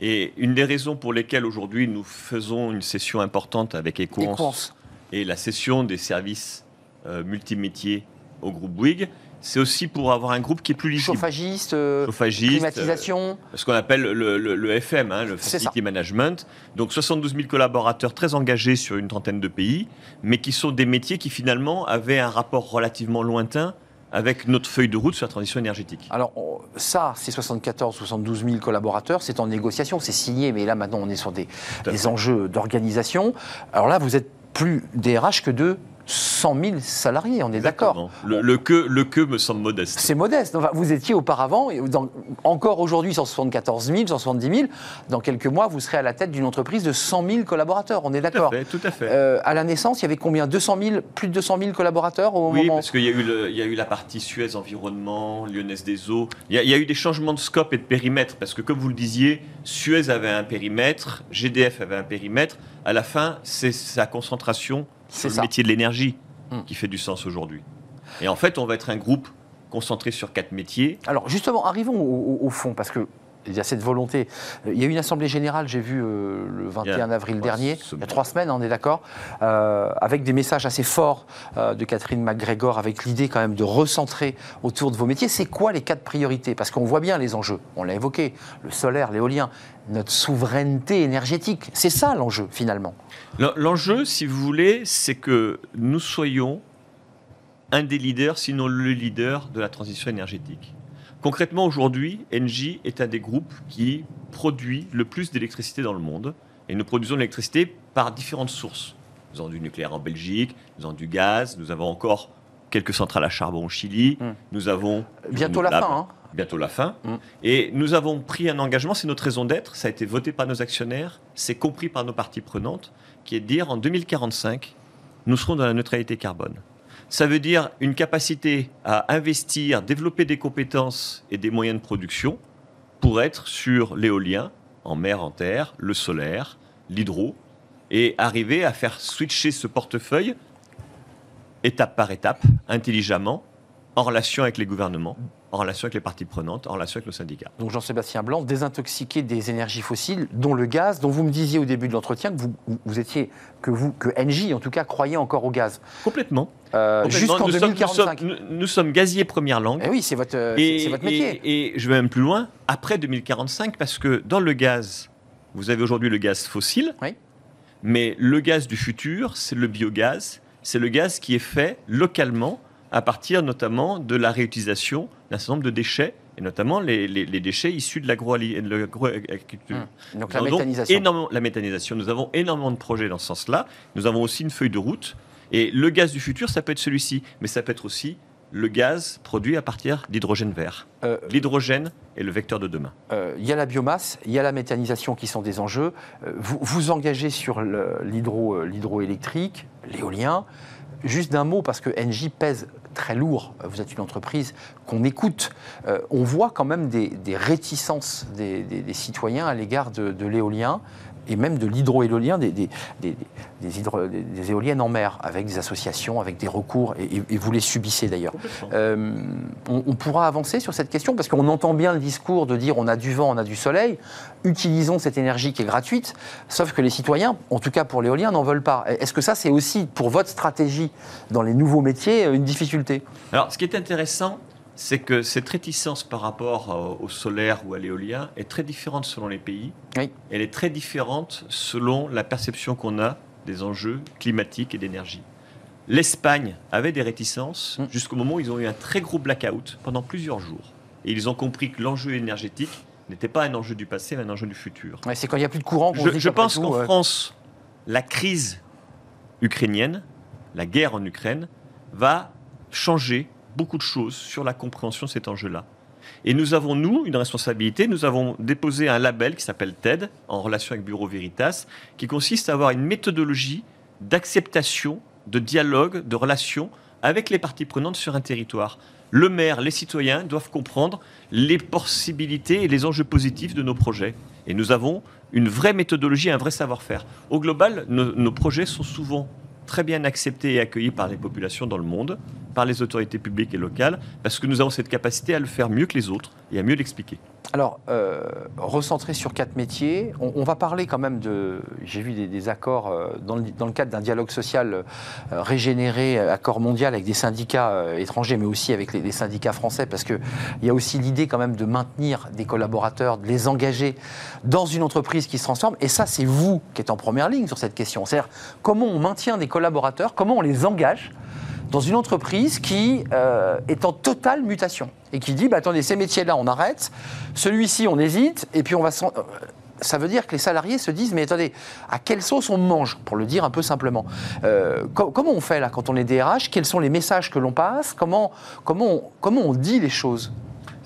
Et une des raisons pour lesquelles aujourd'hui nous faisons une session importante avec Equance. Et la session des services euh, multimétiers au groupe Bouygues, c'est aussi pour avoir un groupe qui est plus lisible. Chauffagiste, euh, Chauffagiste, climatisation. ce qu'on appelle le, le- le FM, hein, le C'est Facility Management. Donc 72 000 collaborateurs très engagés sur une trentaine de pays, mais qui sont des métiers qui finalement avaient un rapport relativement lointain avec notre feuille de route sur la transition énergétique. Alors ça, ces 74, 72 000 collaborateurs, c'est en négociation, c'est signé, mais là maintenant on est sur des, des enjeux d'organisation. Alors là, vous êtes plus DRH que de 100 000 salariés, on est d'accord. Le, le que, le que me semble modeste. C'est modeste. Enfin, vous étiez auparavant, dans- encore aujourd'hui 174 000, 170 000. Dans quelques mois, vous serez à la tête d'une entreprise de 100 000 collaborateurs. On est Tout à d'accord. fait, tout à fait. Euh, à la naissance, il y avait combien? 200 000, plus de 200 000 collaborateurs au Oui, moment parce qu'il y, a eu le- il y a eu la partie Suez Environnement, Lyonnaise des Eaux. Il y, a, il y a eu des changements de scope et de périmètre, parce que comme vous le disiez, Suez avait un périmètre, GDF avait un périmètre. À la fin, c'est sa concentration C'est le ça. métier de l'énergie Hmm. qui fait du sens aujourd'hui. Et en fait, on va être un groupe concentré sur quatre métiers. Alors justement, arrivons au, au- au fond, parce que il y a cette volonté. Il y a eu une assemblée générale, j'ai vu euh, le 21 Il y a avril dernier, semaines. il y a trois semaines, on est d'accord, euh, avec des messages assez forts euh, de Catherine McGregor, avec l'idée quand même de recentrer autour de vos métiers. C'est quoi les quatre priorités? Parce qu'on voit bien les enjeux, on l'a évoqué, le solaire, l'éolien, notre souveraineté énergétique. C'est ça l'enjeu finalement. L'en- L'enjeu, si vous voulez, c'est que nous soyons un des leaders, sinon le leader de la transition énergétique. Concrètement, aujourd'hui, Engie est un des groupes qui produit le plus d'électricité dans le monde. Et nous produisons de l'électricité par différentes sources. Nous avons du nucléaire en Belgique, nous avons du gaz, nous avons encore quelques centrales à charbon au Chili, Mm. nous avons... du Bientôt la fin. hein. bientôt la fin. Et nous avons pris un engagement, c'est notre raison d'être, ça a été voté par nos actionnaires, c'est compris par nos parties prenantes, qui est de dire en 2045, nous serons dans la neutralité carbone. Ça veut dire une capacité à investir, développer des compétences et des moyens de production pour être sur l'éolien, en mer, en terre, le solaire, l'hydro, et arriver à faire switcher ce portefeuille étape par étape, intelligemment, en relation avec les gouvernements, en relation avec les parties prenantes, en relation avec nos syndicats. Donc Jean-Sébastien Blanc, désintoxiquer des énergies fossiles, dont le gaz, dont vous me disiez au début de l'entretien que vous, vous étiez, que vous, que Engie en tout cas croyait encore au gaz. Complètement. Euh, Complètement. Jusqu'en nous, sommes, nous, 2045. sommes, nous- nous sommes gaziers première langue. Eh oui, c'est votre, Et, c'est votre métier. et- et je vais même plus loin, après 2045, parce que dans le gaz, vous avez aujourd'hui le gaz fossile, Oui. mais le gaz du futur, c'est le biogaz, c'est le gaz qui est fait localement à partir notamment de la réutilisation d'un certain nombre de déchets, et notamment les, les- les déchets issus de l'agroagriculture. Hum. Donc Nous la méthanisation. énormément- la méthanisation. Nous avons énormément de projets dans ce sens-là. Nous avons aussi une feuille de route. Et le gaz du futur, ça peut être celui-ci, mais ça peut être aussi le gaz produit à partir d'hydrogène vert. Euh, L'hydrogène est le vecteur de demain. euh, Il y a la biomasse, il y a la méthanisation qui sont des enjeux. Euh, Vous vous engagez sur le- l'hydro- l'hydroélectrique, l'éolien. Juste d'un mot, parce que Engie pèse très lourd. Vous êtes une entreprise qu'on écoute. Euh, on voit quand même des, réticences des, citoyens à l'égard de l'éolien et même de l'hydroéolien, des, des, des- des hydro- des- des éoliennes en mer, avec des associations, avec des recours, et, et- et vous les subissez d'ailleurs. Euh, on, on pourra avancer sur cette question parce qu'on entend bien le discours de dire on a du vent, on a du soleil, utilisons cette énergie qui est gratuite, sauf que les citoyens, en tout cas pour l'éolien, n'en veulent pas. Est-ce que ça, c'est aussi pour votre stratégie dans les nouveaux métiers une difficulté? Alors, ce qui est intéressant, c'est que cette réticence par rapport euh, au solaire ou à l'éolien est très différente selon les pays. Oui. Elle est très différente selon la perception qu'on a des enjeux climatiques et d'énergie. L'Espagne avait des réticences Mm. jusqu'au moment où ils ont eu un très gros blackout pendant plusieurs jours. Et ils ont compris que l'enjeu énergétique n'était pas un enjeu du passé, mais un enjeu du futur. Ouais, C'est quand il n'y a plus de courant Je, dit je pense qu'en euh, France, la crise ukrainienne, la guerre en Ukraine, va changer beaucoup de choses sur la compréhension de cet enjeu-là. Et nous avons, nous, une responsabilité. Nous avons déposé un label qui s'appelle TED, en relation avec Bureau Veritas, qui consiste à avoir une méthodologie d'acceptation, de dialogue, de relation avec les parties prenantes sur un territoire. Le maire, les citoyens doivent comprendre les possibilités et les enjeux positifs de nos projets. Et nous avons une vraie méthodologie, un vrai savoir-faire. Au global, nos, nos projets sont souvent très bien acceptés et accueillis par les populations dans le monde, par les autorités publiques et locales, parce que nous avons cette capacité à le faire mieux que les autres et à mieux l'expliquer. Alors, euh, recentrer sur quatre métiers, on, va parler quand même de. J'ai vu des, accords euh, dans, le, cadre d'un dialogue social euh, régénéré, accord mondial avec des syndicats étrangers, mais aussi avec les, syndicats français, parce qu'il y a aussi l'idée quand même de maintenir des collaborateurs, de les engager dans une entreprise qui se transforme. Et ça, c'est vous qui êtes en première ligne sur cette question. C'est-à-dire comment on maintient des collaborateurs, comment on les engage dans une entreprise qui euh, est en totale mutation et qui dit bah, attendez, ces métiers-là, on arrête, celui-ci, on hésite, et puis on va. Euh, ça veut dire que les salariés se disent mais attendez, à quelle sauce on mange, pour le dire un peu simplement. Euh, Comment on fait là quand on est DRH Quels sont les messages que l'on passe? Comment, comment, comment on dit les choses?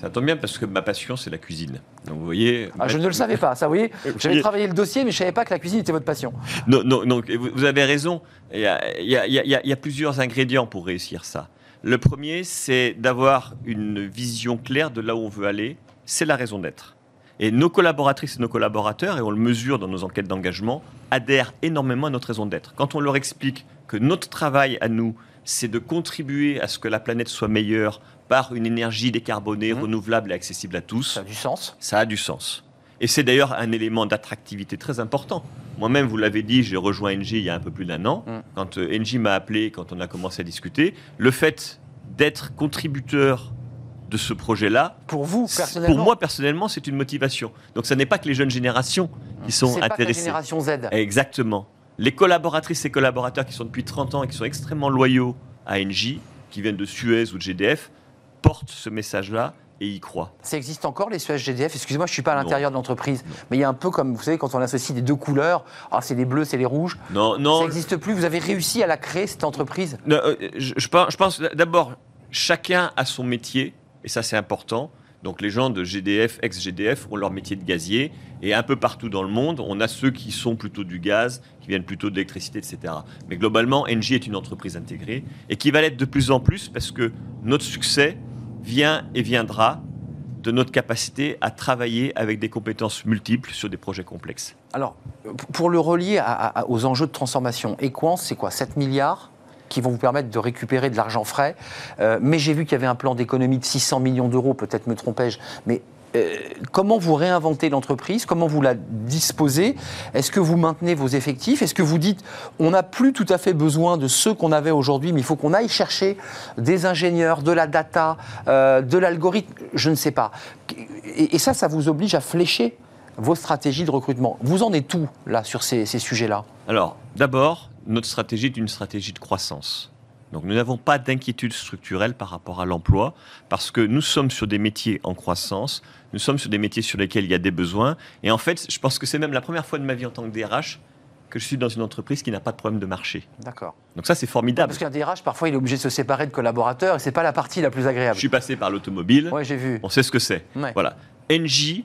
Ça tombe bien parce que ma passion, c'est la cuisine. Donc vous voyez. Ah, je ne le savais pas, ça, vous voyez. J'avais travaillé le dossier, mais je ne savais pas que la cuisine était votre passion. Non, non, vous avez raison. Il y, a, il, y a, il y a plusieurs ingrédients pour réussir ça. Le premier, c'est d'avoir une vision claire de là où on veut aller. C'est la raison d'être. Et nos collaboratrices et nos collaborateurs, et on le mesure dans nos enquêtes d'engagement, adhèrent énormément à notre raison d'être. Quand on leur explique que notre travail à nous, c'est de contribuer à ce que la planète soit meilleure par une énergie décarbonée, mmh. renouvelable et accessible à tous. Ça a du sens. Ça a du sens. Et c'est d'ailleurs un élément d'attractivité très important. Moi-même, vous l'avez dit, j'ai rejoint NG il y a un peu plus d'un an. Mmh. Quand euh, NG m'a appelé, quand on a commencé à discuter, le fait d'être contributeur de ce projet-là. Pour vous, personnellement Pour moi, personnellement, c'est une motivation. Donc, ce n'est pas que les jeunes générations qui sont intéressées. Pas la génération Z. Exactement. Les collaboratrices et collaborateurs qui sont depuis 30 ans et qui sont extrêmement loyaux à NJ, qui viennent de Suez ou de GDF, portent ce message-là et y croient. Ça existe encore les Suez GDF Excusez-moi, je ne suis pas à l'intérieur de l'entreprise, mais il y a un peu comme, vous savez, quand on associe des deux couleurs, ah, c'est les bleus, c'est les rouges. Non, non. Ça n'existe plus. Vous avez réussi à la créer, cette entreprise? Euh, je, je pense d'abord, chacun a son métier, et ça c'est important. Donc les gens de GDF, ex-GDF, ont leur métier de gazier. Et un peu partout dans le monde, on a ceux qui sont plutôt du gaz, qui viennent plutôt de l'électricité, etc. Mais globalement, Engie est une entreprise intégrée et qui va l'être de plus en plus parce que notre succès vient et viendra de notre capacité à travailler avec des compétences multiples sur des projets complexes. Alors, pour le relier aux enjeux de transformation, Equance, c'est quoi? 7 milliards qui vont vous permettre de récupérer de l'argent frais. Euh, mais j'ai vu qu'il y avait un plan d'économie de 600 millions d'euros, peut-être me trompais-je, mais euh, comment vous réinventez l'entreprise? Comment vous la disposez? Est-ce que vous maintenez vos effectifs? Est-ce que vous dites on n'a plus tout à fait besoin de ceux qu'on avait aujourd'hui, mais il faut qu'on aille chercher des ingénieurs, de la data, euh, de l'algorithme? Je ne sais pas. Et, ça, ça vous oblige à flécher vos stratégies de recrutement. Vous en êtes tout là sur ces, ces sujets-là? Alors, d'abord, notre stratégie est une stratégie de croissance. Donc nous n'avons pas d'inquiétude structurelle par rapport à l'emploi, parce que nous sommes sur des métiers en croissance, nous sommes sur des métiers sur lesquels il y a des besoins, et en fait, je pense que c'est même la première fois de ma vie en tant que DRH que je suis dans une entreprise qui n'a pas de problème de marché. D'accord. Donc ça, c'est formidable. Parce qu'un DRH, parfois, il est obligé de se séparer de collaborateurs, et c'est pas la partie la plus agréable. Je suis passé par l'automobile. Oui, j'ai vu. On sait ce que c'est. Voilà. NJ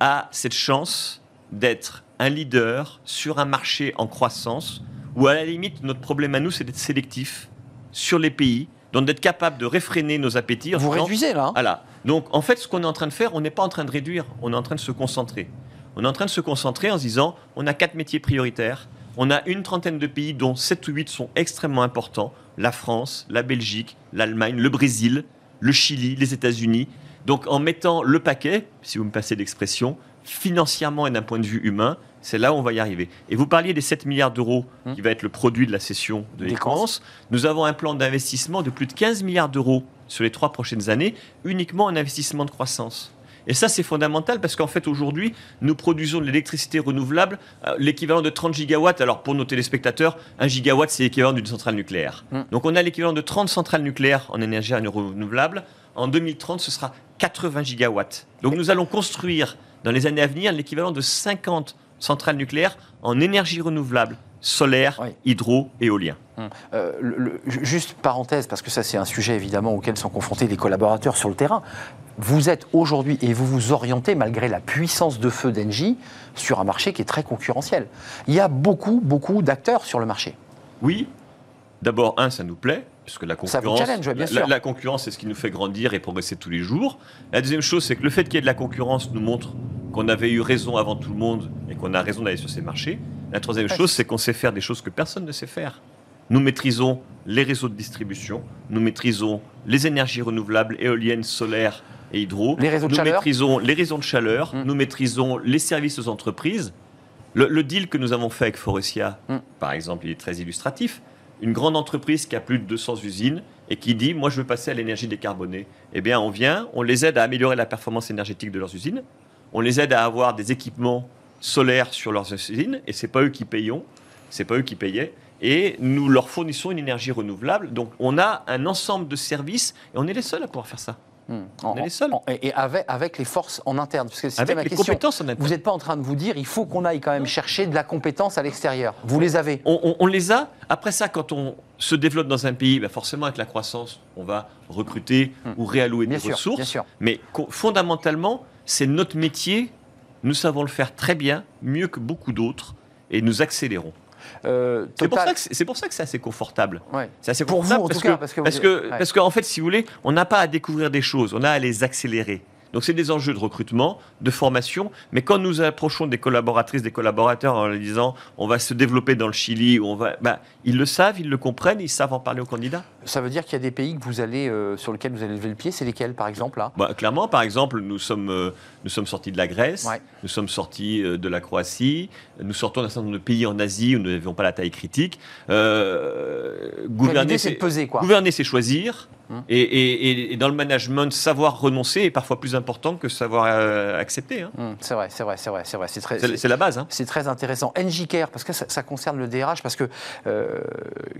a cette chance d'être un leader sur un marché en croissance ou à la limite, notre problème à nous, c'est d'être sélectif sur les pays, donc d'être capable de réfréner nos appétits. Vous réduisez là hein Voilà. Donc en fait, ce qu'on est en train de faire, on n'est pas en train de réduire, on est en train de se concentrer. On est en train de se concentrer en se disant, on a quatre métiers prioritaires, on a une trentaine de pays dont 7 ou 8 sont extrêmement importants, la France, la Belgique, l'Allemagne, le Brésil, le Chili, les États-Unis. Donc en mettant le paquet, si vous me passez l'expression, financièrement et d'un point de vue humain, c'est là où on va y arriver. Et vous parliez des 7 milliards d'euros hum. qui va être le produit de la cession de l'Équance. Nous avons un plan d'investissement de plus de 15 milliards d'euros sur les trois prochaines années, uniquement en investissement de croissance. Et ça, c'est fondamental parce qu'en fait, aujourd'hui, nous produisons de l'électricité renouvelable, euh, l'équivalent de 30 gigawatts. Alors, pour nos téléspectateurs, un gigawatt, c'est l'équivalent d'une centrale nucléaire. Hum. Donc, on a l'équivalent de 30 centrales nucléaires en énergie renouvelable. En 2030, ce sera 80 gigawatts. Donc, nous allons construire dans les années à venir l'équivalent de 50 centrales nucléaires en énergie renouvelable solaire, hydro, éolien. Hum. Euh, juste parenthèse, parce que ça c'est un sujet évidemment auquel sont confrontés les collaborateurs sur le terrain. Vous êtes aujourd'hui et vous vous orientez malgré la puissance de feu d'Engie sur un marché qui est très concurrentiel. Il y a beaucoup, beaucoup d'acteurs sur le marché. Oui. D'abord, un, ça nous plaît, puisque la concurrence, la, la, concurrence, c'est ce qui nous fait grandir et progresser tous les jours. La deuxième chose, c'est que le fait qu'il y ait de la concurrence nous montre qu'on avait eu raison avant tout le monde et qu'on a raison d'aller sur ces marchés. La troisième chose, c'est qu'on sait faire des choses que personne ne sait faire. Nous maîtrisons les réseaux de distribution, nous maîtrisons les énergies renouvelables, éoliennes, solaires et hydro. Les réseaux de nous chaleur maîtrisons les réseaux de chaleur, Mm. nous maîtrisons les services aux entreprises. Le, le deal que nous avons fait avec Forestia, Mm. par exemple, il est très illustratif. Une grande entreprise qui a plus de 200 usines et qui dit Moi, je veux passer à l'énergie décarbonée. Eh bien, on vient, on les aide à améliorer la performance énergétique de leurs usines, on les aide à avoir des équipements solaires sur leurs usines, et c'est pas eux qui payons, c'est pas eux qui payaient. Et nous leur fournissons une énergie renouvelable. Donc, on a un ensemble de services et on est les seuls à pouvoir faire ça. Hmm. On est les seuls. et avec, avec les forces en interne. Parce que c'était ma les question. compétences en interne. Vous n'êtes pas en train de vous dire il faut qu'on aille quand même chercher de la compétence à l'extérieur. Vous les avez. On, on- on les a. Après ça, quand on se développe dans un pays, bah forcément avec la croissance, on va recruter Hmm. ou réallouer Bien des sûr, ressources. bien sûr. Mais fondamentalement, c'est notre métier. Nous savons le faire très bien, mieux que beaucoup d'autres, et nous accélérons. Euh, C'est pour, Total- ça que c'est c'est pour ça que c'est assez confortable. Ouais. C'est assez Pour vous, en parce tout que, cas, parce que parce que, ouais. parce qu'en fait, si vous voulez, on n'a pas à découvrir des choses, on a à les accélérer. Donc c'est des enjeux de recrutement, de formation, mais quand nous approchons des collaboratrices, des collaborateurs en leur disant on va se développer dans le Chili, on va, bah, ils le savent, ils le comprennent, ils savent en parler aux candidats. Ça veut dire qu'il y a des pays que vous allez, euh, sur lesquels vous allez lever le pied. C'est lesquels, par exemple là? Bah, clairement, par exemple, nous sommes, euh, nous sommes sortis de la Grèce, Ouais. nous sommes sortis euh, de la Croatie, nous sortons d'un certain nombre de pays en Asie où nous n'avions pas la taille critique. Gouverner, c'est peser, quoi. Gouverner, c'est choisir. Hum. Et, et- et- et dans le management, savoir renoncer est parfois plus important que savoir euh, accepter. hein. Hmm, c'est vrai, c'est vrai, c'est vrai, c'est vrai. C'est la base. hein. C'est très intéressant. NJ Care, parce que ça, ça concerne le DRH, parce que euh,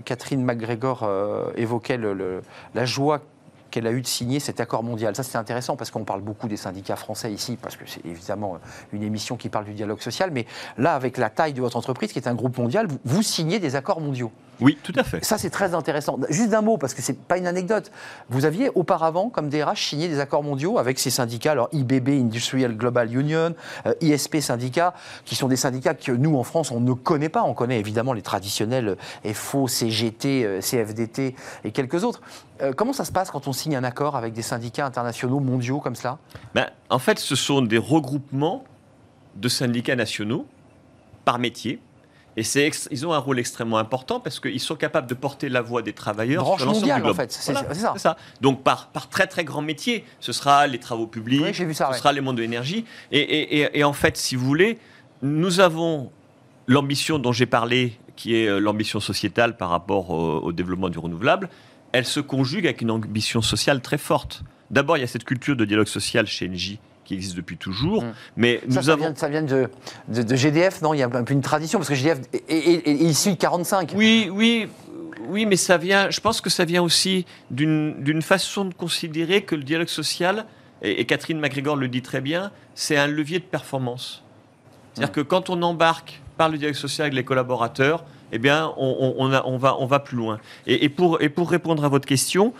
Catherine McGregor euh, évoquait le- le- la joie qu'elle a eu de signer cet accord mondial. Ça, c'est intéressant parce qu'on parle beaucoup des syndicats français ici, parce que c'est évidemment une émission qui parle du dialogue social. Mais là, avec la taille de votre entreprise, qui est un groupe mondial, vous, vous signez des accords mondiaux. Oui, tout à fait. Ça, c'est très intéressant. Juste d'un mot, parce que c'est pas une anecdote. Vous aviez auparavant, comme DRH, signé des accords mondiaux avec ces syndicats, alors IBB, Industrial Global Union, euh, ISP syndicats, qui sont des syndicats que nous, en France, on ne connaît pas. On connaît évidemment les traditionnels euh, FO, CGT, euh, CFDT et quelques autres. Euh, comment ça se passe quand on signe un accord avec des syndicats internationaux, mondiaux, comme cela? Ben, en fait, ce sont des regroupements de syndicats nationaux par métier. Et ils ont un rôle extrêmement important parce qu'ils sont capables de porter la voix des travailleurs Branche sur l'ensemble du globe. en fait. C'est- Voilà, ça. Donc par, par très très grand métier, ce sera les travaux publics, Oui, j'ai vu ça, ce ouais. sera les mondes de l'énergie. Et, et- et- et en fait, si vous voulez, nous avons l'ambition dont j'ai parlé, qui est euh, l'ambition sociétale par rapport au, au développement du renouvelable. Elle se conjugue avec une ambition sociale très forte. D'abord, il y a cette culture de dialogue social chez NJ qui existe depuis toujours, Mm. mais ça, nous ça avons vient, ça vient de, de- de GDF, non Il y a un peu une tradition, parce que GDF est, est- est- est issu de 45. Oui, oui, oui, mais ça vient. Je pense que ça vient aussi d'une d'une façon de considérer que le dialogue social, et, et Catherine McGregor le dit très bien, c'est un levier de performance. C'est-à-dire que quand on embarque par le dialogue social avec les collaborateurs, eh bien, on, on- on a- on va, on va plus loin. Et, et pour, et pour répondre à votre question,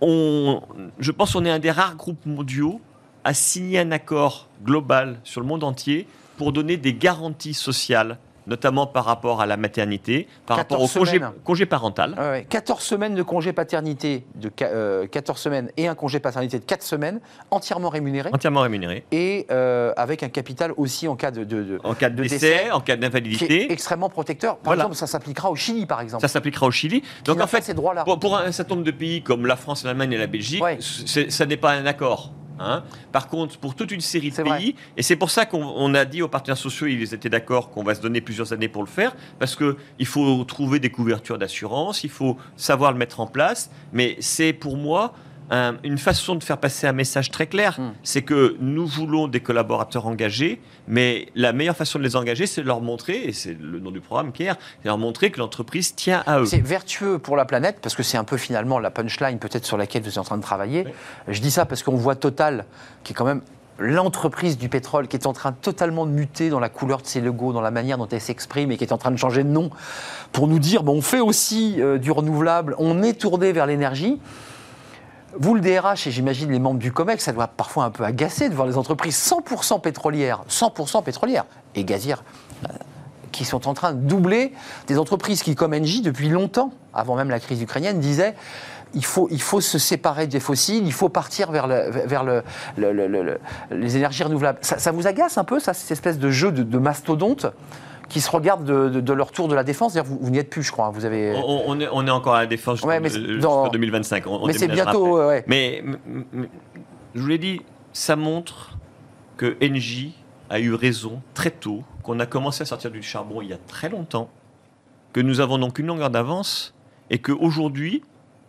on, je pense qu'on est un des rares groupes mondiaux à signer un accord global sur le monde entier pour donner des garanties sociales, notamment par rapport à la maternité, par 14 rapport au congé, congé parental. Ouais, ouais. 14 semaines de congé paternité de qua- euh, 14 semaines et un congé paternité de 4 semaines, entièrement rémunéré, entièrement rémunéré. et euh, avec un capital aussi en cas de, de- de- En cas de, De décès, décès, en cas d'invalidité, extrêmement protecteur. Par Voilà. exemple, ça s'appliquera au Chili, par exemple. ça s'appliquera au Chili. Donc en fait, ces droits-là. Pour, pour un certain nombre de pays comme la France, l'Allemagne et la Belgique, Ouais. ça n'est pas un accord. Hein. Par contre, pour toute une série de pays, et c'est pour ça qu'on on a dit aux partenaires sociaux, ils étaient d'accord qu'on va se donner plusieurs années pour le faire, parce qu'il faut trouver des couvertures d'assurance, il faut savoir le mettre en place, mais c'est pour moi un- une façon de faire passer un message très clair, Hmm. c'est que nous voulons des collaborateurs engagés, mais la meilleure façon de les engager, c'est de leur montrer, et c'est le nom du programme, Pierre, c'est de leur montrer que l'entreprise tient à eux. C'est vertueux pour la planète, parce que c'est un peu finalement la punchline peut-être sur laquelle vous êtes en train de travailler. Je dis ça parce qu'on voit Total, qui est quand même l'entreprise du pétrole, qui est en train totalement de muter dans la couleur de ses logos, dans la manière dont elle s'exprime, et qui est en train de changer de nom, pour nous dire, bon, on fait aussi euh, du renouvelable, on est tourné vers l'énergie. Vous, le DRH, et j'imagine les membres du COMEX, ça doit parfois un peu agacer de voir les entreprises 100% pétrolières, 100% pétrolières et gazières, euh, qui sont en train de doubler des entreprises qui, comme Engie, depuis longtemps, avant même la crise ukrainienne, disaient il faut, se séparer des fossiles, il faut partir vers, le- vers le- le- le- le- le- les énergies renouvelables. Ça, vous agace un peu, ça, cette espèce de jeu de mastodonte qui se regardent de, leur tour de la défense. D'ailleurs, vous, n'y êtes plus, je crois. Hein. Vous avez... On, est, on est, encore à la défense jusqu'en ouais, 2025. mais c'est bientôt. Mais, je vous l'ai dit, ça montre que Engie a eu raison très tôt, qu'on a commencé à sortir du charbon il y a très longtemps, que nous avons donc une longueur d'avance et qu'aujourd'hui,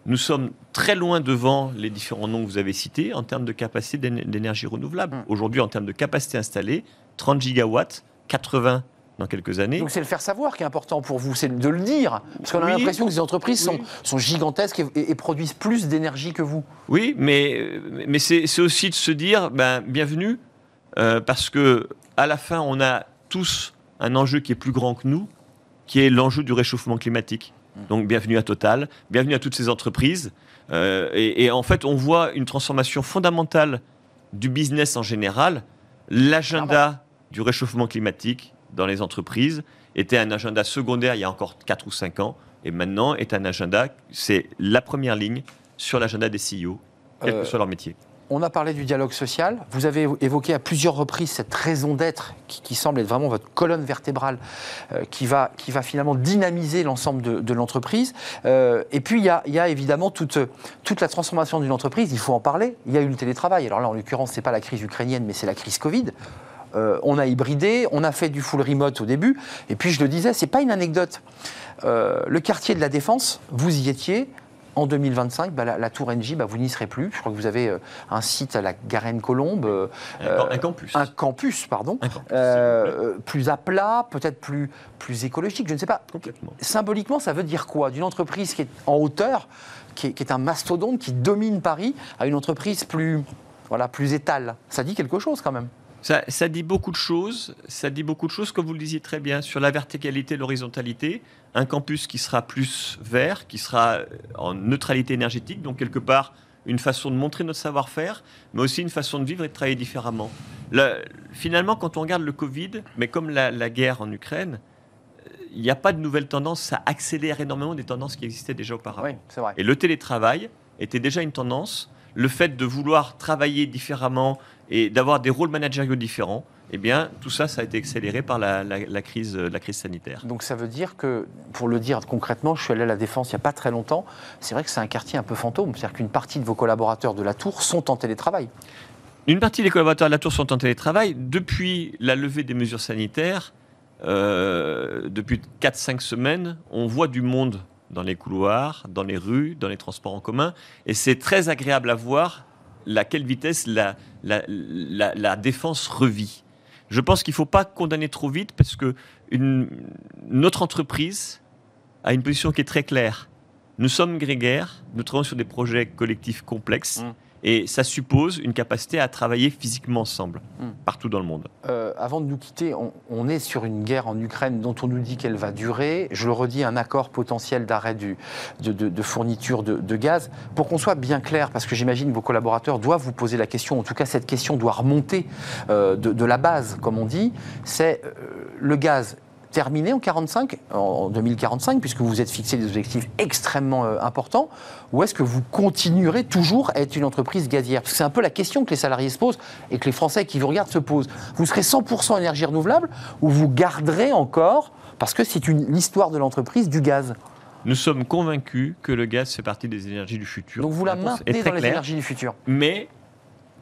nous sommes très loin devant les différents noms que vous avez cités en termes de capacité d'énergie renouvelable. Mm. Aujourd'hui, en termes de capacité installée, 30 gigawatts, 80 dans quelques années. Donc c'est le faire savoir qui est important pour vous, c'est de le dire. Parce qu'on a l'impression que ces entreprises sont, sont, gigantesques et, produisent plus d'énergie que vous. Oui, mais, mais c'est aussi de se dire, ben, bienvenue, euh, parce que à la fin, on a tous un enjeu qui est plus grand que nous, qui est l'enjeu du réchauffement climatique. Mmh. Donc bienvenue à Total, bienvenue à toutes ces entreprises. Euh, et, en fait, on voit une transformation fondamentale du business en général. L'agenda du réchauffement climatique dans les entreprises était un agenda secondaire il y a encore 4 ou 5 ans, et maintenant est un agenda, c'est la première ligne sur l'agenda des CEO, quel que euh, soit leur métier. On a parlé du dialogue social. Vous avez évoqué à plusieurs reprises cette raison d'être qui, semble être vraiment votre colonne vertébrale, euh, qui, va, qui va finalement dynamiser l'ensemble de, l'entreprise. Euh, et puis, il y a, évidemment toute, toute la transformation d'une entreprise. Il faut en parler. Il y a eu le télétravail. Alors là, en l'occurrence, ce n'est pas la crise ukrainienne, mais c'est la crise Covid. Euh, on a hybridé, on a fait du full remote au début. Et puis, je le disais, c'est pas une anecdote. le quartier de la Défense, vous y étiez en 2025, bah, la, tour NJ, bah, vous n'y serez plus. Je crois que vous avez euh, un site à la Garenne-Colombe. Euh, un, campus. Un campus, pardon. Euh, plus à plat, peut-être plus, plus écologique, je ne sais pas. Complètement. Symboliquement, ça veut dire quoi? D'une entreprise qui est en hauteur, qui est, un mastodonte, qui domine Paris, à une entreprise plus, voilà, plus étale. Ça dit quelque chose quand même. Ça, ça, dit beaucoup de choses. Ça dit beaucoup de choses, comme vous le disiez très bien, sur la verticalité, l'horizontalité un campus qui sera plus vert, qui sera euh, en neutralité énergétique, donc quelque part une façon de montrer notre savoir-faire, mais aussi une façon de vivre et de travailler différemment. finalement, quand on regarde le Covid, mais comme la, guerre en Ukraine, il n'y a pas de nouvelles tendances, ça accélère énormément des tendances qui existaient déjà auparavant. Et le télétravail était déjà une tendance, le fait de vouloir travailler différemment et d'avoir des rôles managériaux différents, eh bien, tout ça, ça a été accéléré par la, crise, la crise sanitaire. Donc ça veut dire que, pour le dire concrètement, je suis allé à la Défense il n'y a pas très longtemps, c'est vrai que c'est un quartier un peu fantôme, c'est-à-dire qu'une partie de vos collaborateurs de la Tour sont en télétravail. Une partie des collaborateurs de la Tour sont en télétravail. Depuis la levée des mesures sanitaires, euh, depuis 4-5 semaines, on voit du monde dans les couloirs, dans les rues, dans les transports en commun, et c'est très agréable à voir à quelle vitesse la, la défense revit. Je pense qu'il ne faut pas condamner trop vite parce que notre entreprise a une position qui est très claire. Nous sommes grégaires, nous travaillons sur des projets collectifs complexes. Mmh. Et ça suppose une capacité à travailler physiquement ensemble, mmh. partout dans le monde. Euh, avant de nous quitter, on, est sur une guerre en Ukraine dont on nous dit qu'elle va durer. Je le redis, un accord potentiel d'arrêt de, de, fourniture de, gaz. Pour qu'on soit bien clair, parce que j'imagine vos collaborateurs doivent vous poser la question, en tout cas cette question doit remonter euh, de, la base, comme on dit, c'est euh, le gaz terminé en 45, en 2045, puisque vous êtes fixé des objectifs extrêmement euh, importants, ou est-ce que vous continuerez toujours à être une entreprise gazière? Parce que c'est un peu la question que les salariés se posent et que les Français qui vous regardent se posent. Vous serez 100% énergie renouvelable ou vous garderez encore, parce que c'est l'histoire de l'entreprise, du gaz? Nous sommes convaincus que le gaz fait partie des énergies du futur. Donc vous la, maintenez dans les énergies du futur Mais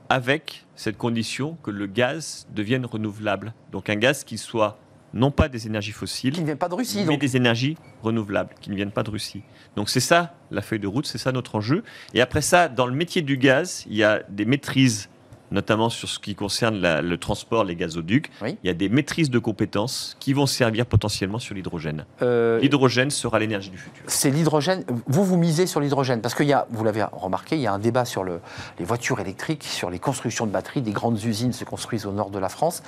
avec cette condition que le gaz devienne renouvelable. Donc un gaz qui soit non pas des énergies fossiles, qui ne viennent pas de Russie, mais des énergies renouvelables, qui ne viennent pas de Russie. Donc c'est ça la feuille de route, c'est ça notre enjeu. Et après ça, dans le métier du gaz, il y a des maîtrises notamment sur ce qui concerne le transport, les gazoducs. Il y a des maîtrises de compétences qui vont servir potentiellement sur l'hydrogène. Euh, l'hydrogène sera l'énergie du futur. C'est l'hydrogène. Vous, vous misez sur l'hydrogène parce qu'il y a, vous l'avez remarqué, il y a un débat sur le, les voitures électriques, sur les constructions de batteries. Des grandes usines se construisent au nord de la France.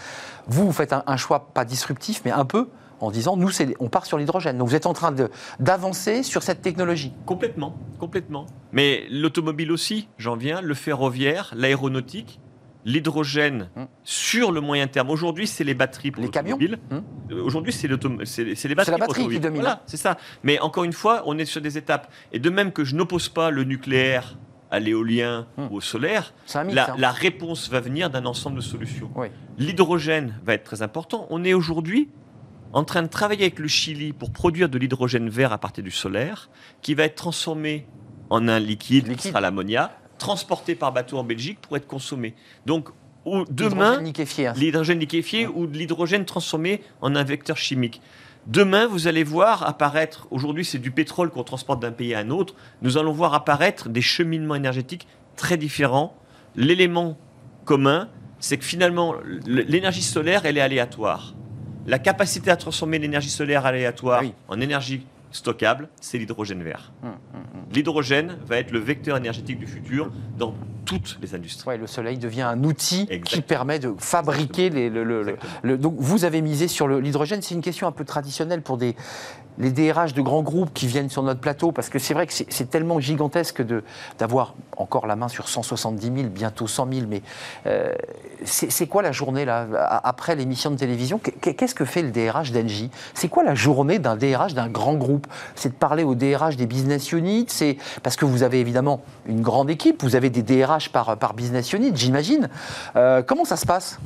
Vous, vous faites un, choix pas disruptif, mais un peu en disant nous, on part sur l'hydrogène. Donc vous êtes en train d'avancer sur cette technologie. Complètement, complètement. Mais l'automobile aussi, j'en viens, le ferroviaire, l'aéronautique l'hydrogène hum. sur le moyen terme. Aujourd'hui, c'est les batteries pour les camions. Hum. Euh, aujourd'hui, c'est les batteries. C'est la batterie qui domine. Voilà, c'est ça. Mais encore une fois, on est sur des étapes. Et de même que je n'oppose pas le nucléaire à l'éolien hum. ou au solaire, hein. la, réponse va venir d'un ensemble de solutions. L'hydrogène va être très important. On est aujourd'hui en train de travailler avec le Chili pour produire de l'hydrogène vert à partir du solaire, qui va être transformé en un liquide, qui Liquide. sera l'ammonia, transporté par bateau en Belgique pour être consommé. Donc, demain, L'hydrogène liquéfié, hein. l'hydrogène liquéfié ou de l'hydrogène transformé en un vecteur chimique. Demain, vous allez voir apparaître, aujourd'hui c'est du pétrole qu'on transporte d'un pays à un autre, nous allons voir apparaître des cheminements énergétiques très différents. L'élément commun, c'est que finalement, l'énergie solaire, elle est aléatoire. La capacité à transformer l'énergie solaire aléatoire oui. en énergie stockable, c'est l'hydrogène vert. Hum, L'hydrogène va être le vecteur énergétique du futur dans toutes les industries. Ouais, le soleil devient un outil qui permet de fabriquer les, le, le- Donc vous avez misé sur l'hydrogène. C'est une question un peu traditionnelle pour des, les DRH de grands groupes qui viennent sur notre plateau, parce que c'est vrai que c'est tellement gigantesque d'avoir encore la main sur 170 000, bientôt 100 000. Mais euh, c'est quoi la journée là, après l'émission de télévision? Qu'est- Qu'est-ce que fait le DRH d'Engie? C'est quoi la journée d'un DRH d'un grand groupe? C'est de parler au DRH des business units C'est parce que vous avez évidemment une grande équipe, vous avez des DRH par, par business unit, j'imagine. Euh, comment ça se passe?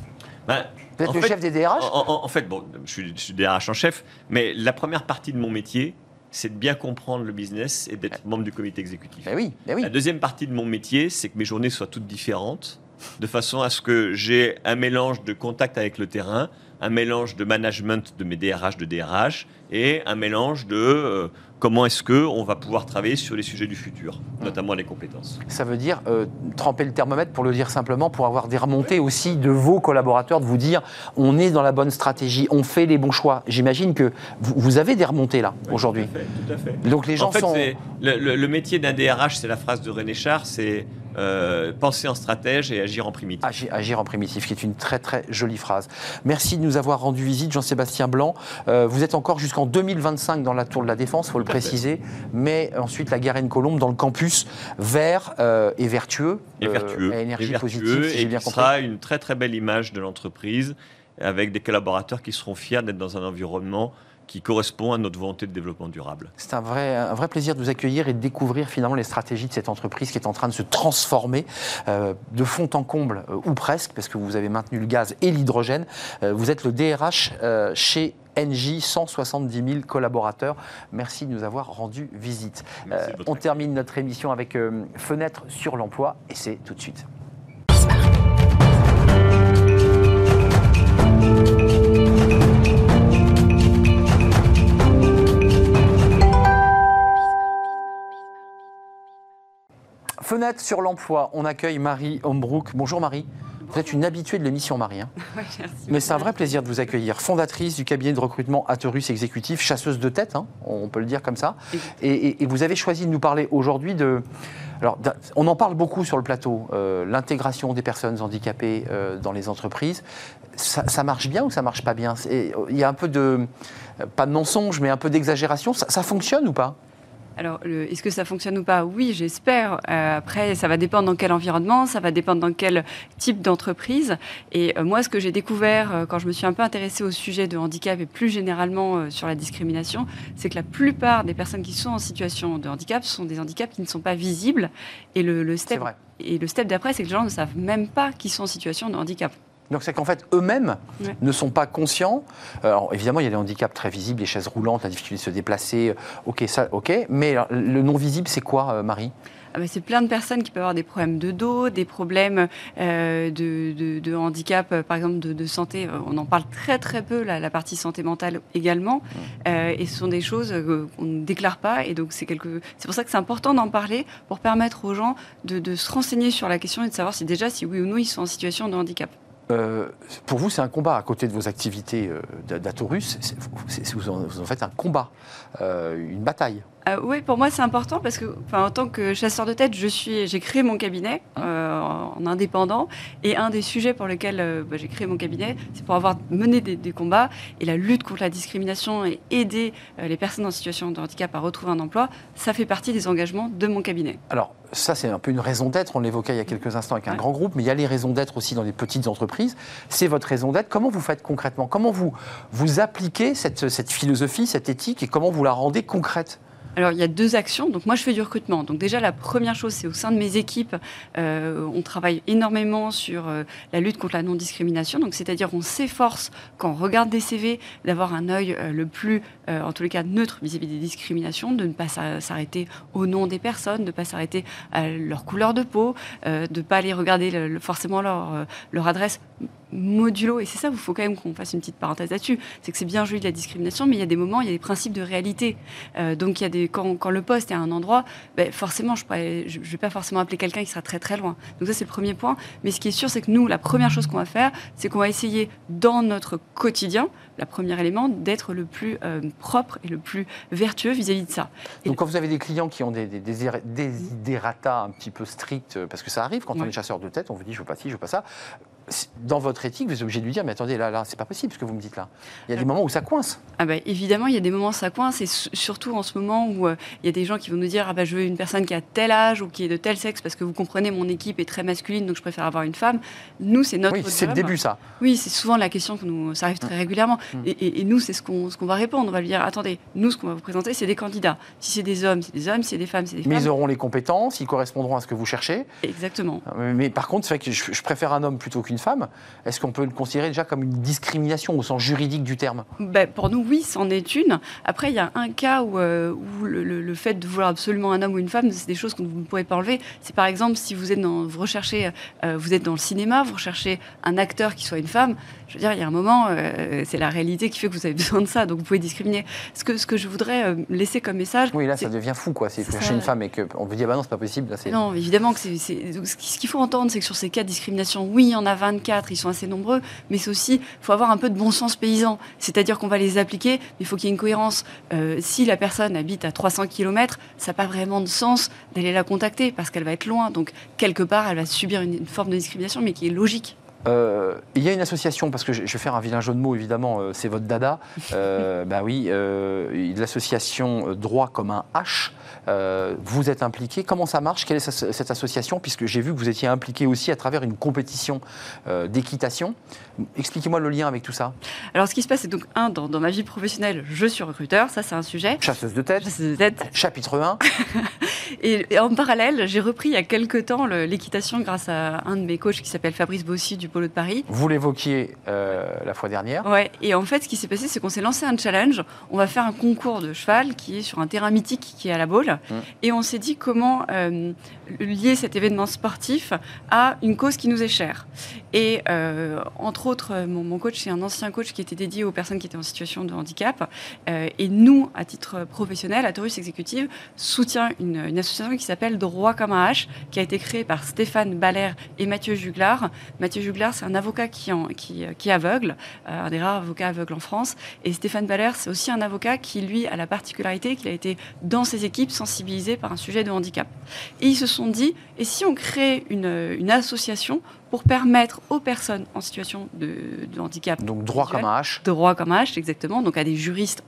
Ben, Vous êtes le fait- chef des DRH En, en- en fait, bon, je suis, je suis DRH en chef, mais la première partie de mon métier, c'est de bien comprendre le business et d'être membre du comité exécutif. Ben oui, ben oui. La deuxième partie de mon métier, c'est que mes journées soient toutes différentes, de façon à ce que j'ai un mélange de contact avec le terrain, un mélange de management de mes DRH de DRH, et un mélange de euh, comment est-ce que on va pouvoir travailler sur les sujets du futur, notamment les compétences. Ça veut dire euh, tremper le thermomètre, pour le dire simplement, pour avoir des remontées aussi de vos collaborateurs, de vous dire on est dans la bonne stratégie, on fait les bons choix. J'imagine que vous, vous avez des remontées là, aujourd'hui. Tout à fait, tout à fait. Donc les gens en fait, sont. le- le métier d'un DRH, c'est la phrase de René Char, c'est euh, penser en stratège et agir en primitif. Agir, agir en primitif, qui est une très très jolie phrase. Merci de nous avoir rendu visite, Jean-Sébastien Blanc. Euh, vous êtes encore jusqu'en 2025 dans la Tour de la Défense, il faut le préciser. Mais ensuite, la Garenne-Colombe dans le campus vert euh, et vertueux. et vertueux, à énergie et vertueux, positive, si j'ai et bien compris. sera une très très belle image de l'entreprise avec des collaborateurs qui seront fiers d'être dans un environnement qui correspond à notre volonté de développement durable. C'est un vrai, un vrai plaisir de vous accueillir et de découvrir finalement les stratégies de cette entreprise qui est en train de se transformer euh, de fond en comble, euh, ou presque, parce que vous avez maintenu le gaz et l'hydrogène. Euh, vous êtes le DRH euh, chez NJ, 170 000 collaborateurs. Merci de nous avoir rendu visite. Euh, on termine notre émission avec euh, Fenêtre sur l'emploi et c'est tout de suite. Sur l'emploi, on accueille Marie Hombrook. Bonjour Marie. Vous êtes une habituée de l'émission Marie. hein. Ouais, merci. Mais c'est un vrai plaisir de vous accueillir. Fondatrice du cabinet de recrutement Aterus Exécutif, chasseuse de tête, hein, on peut le dire comme ça. Et, et- et vous avez choisi de nous parler aujourd'hui de. Alors, on en parle beaucoup sur le plateau, euh, l'intégration des personnes handicapées euh, dans les entreprises. Ça, ça marche bien ou ça marche pas bien? Il y a un peu de. Pas de mensonge, mais un peu d'exagération. Ça, ça fonctionne ou pas? Alors, est-ce que ça fonctionne ou pas? Oui, j'espère. Euh, après, ça va dépendre dans quel environnement, ça va dépendre dans quel type d'entreprise. Et euh, moi, ce que j'ai découvert euh, quand je me suis un peu intéressée au sujet de handicap et plus généralement sur la discrimination, c'est que la plupart des personnes qui sont en situation de handicap sont des handicaps qui ne sont pas visibles. Et le, le step, et le step d'après, c'est que les gens ne savent même pas qu'ils sont en situation de handicap. Donc c'est qu'en fait, eux-mêmes Ouais. ne sont pas conscients. Alors évidemment, il y a des handicaps très visibles, les chaises roulantes, la difficulté de se déplacer. euh, Ok, ça, ok. Mais le non visible, c'est quoi, euh, Marie? Ah bah, c'est plein de personnes qui peuvent avoir des problèmes de dos, des problèmes euh, de, de- de handicap, euh, par exemple de, de santé. Euh, On en parle très très peu, la, la partie santé mentale également. Euh, et ce sont des choses euh, qu'on ne déclare pas. Et donc c'est quelque... c'est pour ça que c'est important d'en parler pour permettre aux gens de, de se renseigner sur la question et de savoir si déjà si oui ou non ils sont en situation de handicap. Euh, Pour vous, c'est un combat à côté de vos activités euh, d'a- d'Atorus. Vous, en, vous en faites un combat, euh, une bataille. Euh, oui, pour moi c'est important parce que, en tant que chasseur de tête, je suis, j'ai créé mon cabinet euh, en indépendant et un des sujets pour lesquels euh, bah, j'ai créé mon cabinet, c'est pour avoir mené des, des combats et la lutte contre la discrimination et aider les personnes en situation de handicap à retrouver un emploi, ça fait partie des engagements de mon cabinet. Alors, ça, c'est un peu une raison d'être. On l'évoquait il y a quelques instants avec un Ouais. grand groupe, mais il y a les raisons d'être aussi dans les petites entreprises. C'est votre raison d'être. Comment vous faites concrètement? Comment vous, vous appliquez cette, cette philosophie, cette éthique, et comment vous la rendez concrète? Alors, il y a deux actions. Donc, moi, je fais du recrutement. Donc, déjà, la première chose, c'est au sein de mes équipes, euh, on travaille énormément sur euh, la lutte contre la non-discrimination. Donc, c'est-à-dire, on s'efforce, quand on regarde des CV, d'avoir un œil euh, le plus, en tous les cas, neutre vis-à-vis des discriminations, de ne pas s'arrêter au nom des personnes, de ne pas s'arrêter à leur couleur de peau, de ne pas aller regarder forcément leur, leur adresse modulo, et c'est ça, il faut quand même qu'on fasse une petite parenthèse là-dessus, c'est que c'est bien joli de la discrimination, mais il y a des moments, il y a des principes de réalité. Euh, donc il y a des, quand, quand, le poste est à un endroit, ben, forcément, je ne vais pas forcément appeler quelqu'un qui sera très très loin. Donc ça, c'est le premier point. Mais ce qui est sûr, c'est que nous, la première chose qu'on va faire, c'est qu'on va essayer dans notre quotidien, la première élément, d'être le plus euh, propre et le plus vertueux vis-à-vis de ça. Donc quand vous avez des clients qui ont des, des, des, un petit peu stricts, parce que ça arrive quand on est chasseur de tête, on vous dit je veux pas ci, je veux pas ça, dans votre éthique, vous êtes obligé de lui dire, mais attendez, là, là, c'est pas possible ce que vous me dites là. Il y a des moments où ça coince. Ah bah, évidemment, il y a des moments où ça coince, et surtout en ce moment où euh, il y a des gens qui vont nous dire, ah bah, je veux une personne qui a tel âge ou qui est de tel sexe, parce que vous comprenez, mon équipe est très masculine, donc je préfère avoir une femme. Nous, c'est notre. Oui, c'est le début, ça. Oui, c'est souvent la question que nous, ça arrive très mmh. régulièrement. Mmh. Et, nous, c'est ce qu'on ce qu'on va répondre. On va lui dire, attendez, nous, ce qu'on va vous présenter, c'est des candidats. Si c'est des hommes, c'est des hommes. Si c'est des femmes, c'est des femmes. Mais ils auront les compétences, ils correspondront à ce que vous cherchez. Exactement. Euh, mais par contre, c'est vrai que je, je préfère un homme plutôt qu'une femme. Est-ce qu'on peut le considérer déjà comme une discrimination au sens juridique du terme? Ben, Pour nous, oui, c'en est une. Après, il y a un cas où, euh, le, fait de vouloir absolument un homme ou une femme, c'est des choses que vous ne pouvez pas enlever. C'est par exemple, si vous êtes dans, vous recherchez, euh, vous êtes dans le cinéma, vous recherchez un acteur qui soit une femme, je veux dire, il y a un moment, euh, c'est la réalité qui fait que vous avez besoin de ça, donc vous pouvez discriminer. Ce que, ce que je voudrais laisser comme message. Oui, là, ça devient fou, quoi. C'est chercher une femme et qu'on vous dit, ah bah non, c'est pas possible. Là, non, évidemment que c'est. Ce qu'il faut entendre, c'est que sur ces cas de discrimination, oui, il y en a 24, ils sont assez nombreux, mais c'est aussi, il faut avoir un peu de bon sens paysan. C'est-à-dire qu'on va les appliquer, mais il faut qu'il y ait une cohérence. Euh, si la personne habite à 300 km, ça n'a pas vraiment de sens d'aller la contacter parce qu'elle va être loin. Donc, quelque part, elle va subir une forme de discrimination, mais qui est logique. Euh, il y a une association, parce que je, vais faire un vilain jeu de mots, évidemment, euh, c'est votre dada. Euh, bah oui, l'association Droit comme un H. vous êtes impliqué. Comment ça marche? Quelle est cette association? Puisque j'ai vu que vous étiez impliqué aussi à travers une compétition d'équitation. Expliquez-moi le lien avec tout ça. Alors, ce qui se passe, c'est donc, un, dans, ma vie professionnelle, je suis recruteur, ça c'est un sujet. Chasseuse de tête. Chasseuse de tête. Chapitre 1. et, en parallèle, j'ai repris il y a quelques temps l'équitation grâce à un de mes coachs qui s'appelle Fabrice Bossy du Polo de Paris. Vous l'évoquiez euh, la fois dernière. Ouais, et en fait, ce qui s'est passé, c'est qu'on s'est lancé un challenge. On va faire un concours de cheval qui est sur un terrain mythique qui est à la Baule. Mmh. Et on s'est dit comment euh, lier cet événement sportif à une cause qui nous est chère. Et euh, entre autres, mon, coach, c'est un ancien coach qui était dédié aux personnes qui étaient en situation de handicap. et nous, à titre professionnel, à Taurus Exécutive, soutient une, association qui s'appelle Droit comme un H, qui a été créée par Stéphane Baller et Mathieu Juglar. Mathieu Juglar, c'est un avocat qui, est aveugle, euh, un des rares avocats aveugles en France. Et Stéphane Baller, c'est aussi un avocat qui, lui, a la particularité qu'il a été dans ses équipes sensibilisé par un sujet de handicap. Et ils se sont dit, et si on crée une, une association pour permettre aux personnes en situation de, de handicap. Donc droit comme un H. Droit comme un H, exactement. Donc à des juristes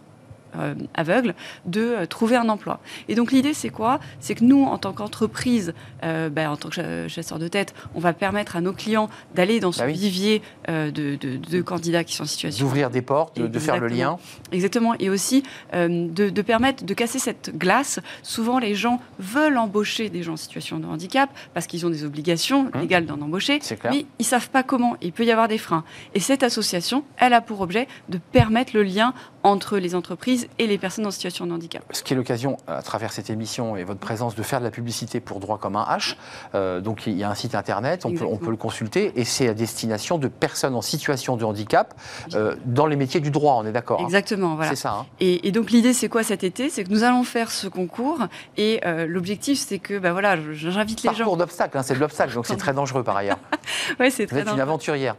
euh, aveugle de euh, trouver un emploi. Et donc l'idée, c'est quoi? C'est que nous, en tant qu'entreprise, euh, ben, en tant que chasseur de tête, on va permettre à nos clients d'aller dans ce bah vivier de, candidats qui sont en situation. D'ouvrir des portes, de, faire le lien. Exactement. Et aussi de, permettre de casser cette glace. Souvent, les gens veulent embaucher des gens en situation de handicap parce qu'ils ont des obligations mmh. légales d'en embaucher, mais ils ne savent pas comment. Il peut y avoir des freins. Et cette association, elle a pour objet de permettre le lien entre les entreprises et les personnes en situation de handicap. Ce qui est l'occasion, à travers cette émission et votre présence, de faire de la publicité pour droit comme un H. Euh, donc il y a un site internet, on peut, on peut, le consulter, et c'est à destination de personnes en situation de handicap euh, dans les métiers du droit, on est d'accord hein? Exactement, voilà. C'est ça. Hein? Et, donc l'idée, c'est quoi cet été? C'est que nous allons faire ce concours, et euh, l'objectif, c'est que, ben voilà, j'invite les gens. Parcours d'obstacle, hein, c'est de l'obstacle, donc c'est très dangereux par ailleurs. oui, c'est très Vous êtes une aventurière.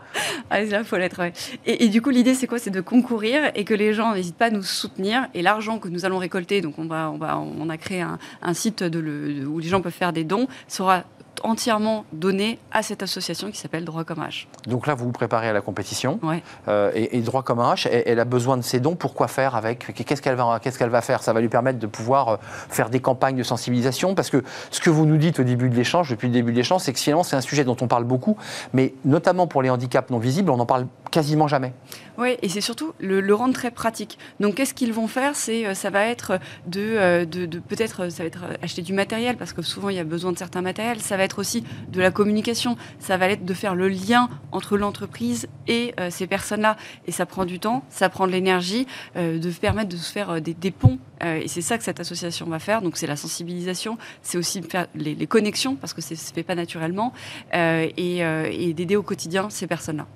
Ah, là, faut l'être, ouais. et, et, du coup, l'idée, c'est quoi? C'est de concourir et que les gens n'hésitent pas à nous soutenir. Et l'argent que nous allons récolter, donc on, va, on, va, on a créé un, site de où les gens peuvent faire des dons, sera entièrement donné à cette association qui s'appelle Droit comme H. Donc là, vous vous préparez à la compétition. Ouais. Euh, et, Droit comme H, elle, a besoin de ces dons. Pourquoi faire avec? Qu'est-ce qu'elle va, qu'est-ce qu'elle va faire? Ça va lui permettre de pouvoir euh, faire des campagnes de sensibilisation? Parce que ce que vous nous dites au début de l'échange, depuis le début de l'échange, c'est que finalement, c'est un sujet dont on parle beaucoup. Mais notamment pour les handicaps non visibles, on en parle quasiment jamais. Oui, et c'est surtout le, rendre très pratique. Donc, qu'est-ce qu'ils vont faire? C'est, euh, ça va être de, euh, de, peut-être, ça va être acheter du matériel parce que souvent il y a besoin de certains matériels. Ça va être aussi de la communication. Ça va être de faire le lien entre l'entreprise et euh, ces personnes-là. Et ça prend du temps, ça prend de l'énergie, de permettre de se faire des, des ponts. et c'est ça que cette association va faire. Donc, c'est la sensibilisation, c'est aussi faire les, connexions parce que ça ne se fait pas naturellement et, et d'aider au quotidien ces personnes-là.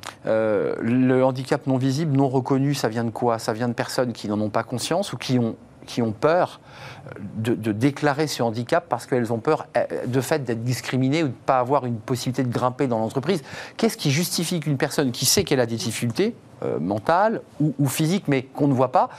Le handicap non visible, non reconnu, ça vient de quoi? Ça vient de personnes qui n'en ont pas conscience ou qui ont, qui ont peur euh, de, déclarer ce handicap parce qu'elles ont peur euh, de fait d'être discriminées ou de ne pas avoir une possibilité de grimper dans l'entreprise. Qu'est-ce qui justifie qu'une personne qui sait qu'elle a des difficultés euh, mentales ou, physiques, mais qu'on ne voit pas,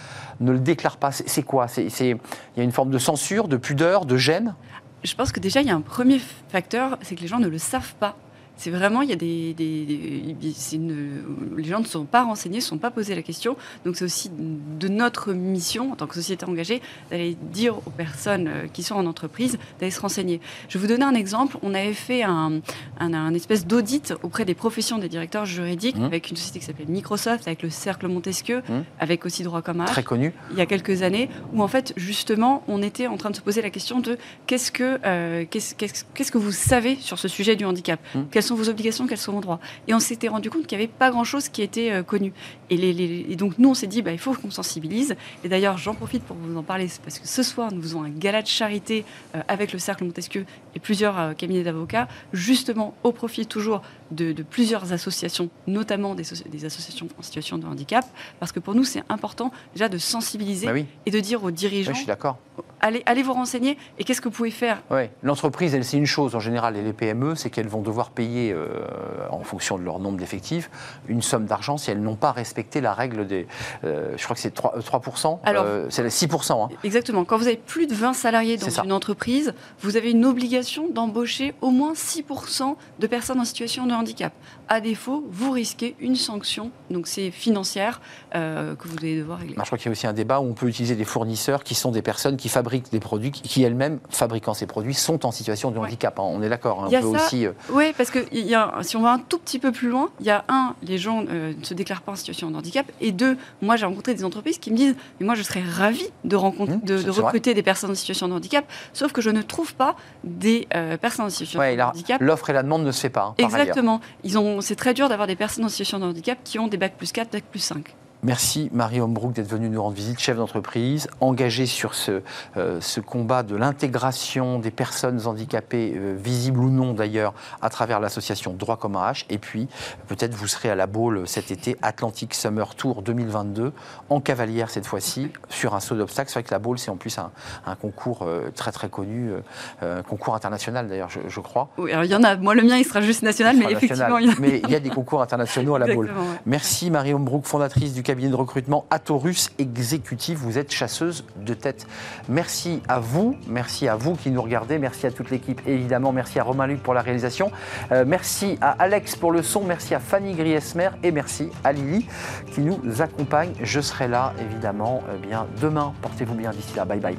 ne le déclare pas? C'est quoi? Il y a une forme de censure, de pudeur, de gêne? Je pense que déjà, il y a un premier facteur, c'est que les gens ne le savent pas c'est vraiment, il y a des, les gens ne sont pas renseignés, ne sont pas posés la question. Donc c'est aussi de notre mission en tant que société engagée d'aller dire aux personnes euh, qui sont en entreprise d'aller se renseigner. Je vais vous donner un exemple. On avait fait un, un, espèce d'audit auprès des professions des directeurs juridiques mmh. avec une société qui s'appelle Microsoft, avec le Cercle Montesquieu, mmh. avec aussi Droit commun. Très connu. Il y a quelques années, où en fait justement on était en train de se poser la question de qu'est-ce que euh, qu'est-ce, qu'est-ce, que vous savez sur ce sujet du handicap? Mmh sont vos obligations, quels sont vos droits. Et on s'était rendu compte qu'il n'y avait pas grand-chose qui était euh, connu. Et, donc nous, on s'est dit, bah, il faut qu'on sensibilise. Et d'ailleurs, j'en profite pour vous en parler, parce que ce soir, nous faisons un gala de charité euh, avec le Cercle Montesquieu et plusieurs euh, cabinets d'avocats, justement au profit toujours de, plusieurs associations, notamment des, des, associations en situation de handicap, parce que pour nous, c'est important déjà de sensibiliser bah et de dire aux dirigeants, je suis d'accord. Allez, allez vous renseigner et qu'est-ce que vous pouvez faire? Oui, l'entreprise, elle, c'est une chose en général, et les PME, c'est qu'elles vont devoir payer euh, en fonction de leur nombre d'effectifs, une somme d'argent si elles n'ont pas respecté la règle des. Euh, je crois que c'est 3%, 3% euh, Alors, c'est 6%. Hein. Exactement. Quand vous avez plus de 20 salariés dans une entreprise, vous avez une obligation d'embaucher au moins 6% de personnes en situation de handicap handicap. À défaut, vous risquez une sanction, donc c'est financière, que vous allez devoir régler. je crois qu'il y a aussi un débat où on peut utiliser des fournisseurs qui sont des personnes qui fabriquent des produits, qui elles-mêmes, fabriquant ces produits, sont en situation de handicap. Hein. On est d'accord. Hein. on peut aussi. Oui, parce que y a, si on va un tout petit peu plus loin, il y a un, les gens euh, ne se déclarent pas en situation de handicap, et deux, moi j'ai rencontré des entreprises qui me disent, mais moi je serais ravie de, rencontrer, mmh, de, recruter des personnes en situation de handicap, sauf que je ne trouve pas des euh, personnes en situation de handicap. L'offre et la demande ne se fait pas. Hein, Exactement. Ils ont, c'est très dur d'avoir des personnes en situation de handicap qui ont des bacs plus 4, bac plus 5. Merci Marie Hombrook d'être venue nous rendre visite, chef d'entreprise, engagée sur ce, euh, ce combat de l'intégration des personnes handicapées, euh, visibles ou non d'ailleurs, à travers l'association Droit comme H. Et puis, peut-être vous serez à la Baule cet été, Atlantic Summer Tour 2022, en cavalière cette fois-ci, sur un saut d'obstacles. C'est vrai que la Baule, c'est en plus un, un concours euh, très très connu, un concours international d'ailleurs, je, crois. Oui, alors il y en a. Moi, le mien, il sera juste national, mais effectivement, il y, a... mais il y a des concours internationaux à la Baule. Merci Marie Hombrook, fondatrice du cabinet de recrutement Atorus Exécutif. Vous êtes chasseuse de tête. Merci à vous, merci à vous qui nous regardez, merci à toute l'équipe évidemment, merci à Romain Luc pour la réalisation, euh, merci à Alex pour le son, merci à Fanny Griesmer et merci à Lily qui nous accompagne. Je serai là évidemment euh, bien demain. Portez-vous bien d'ici là. Bye bye.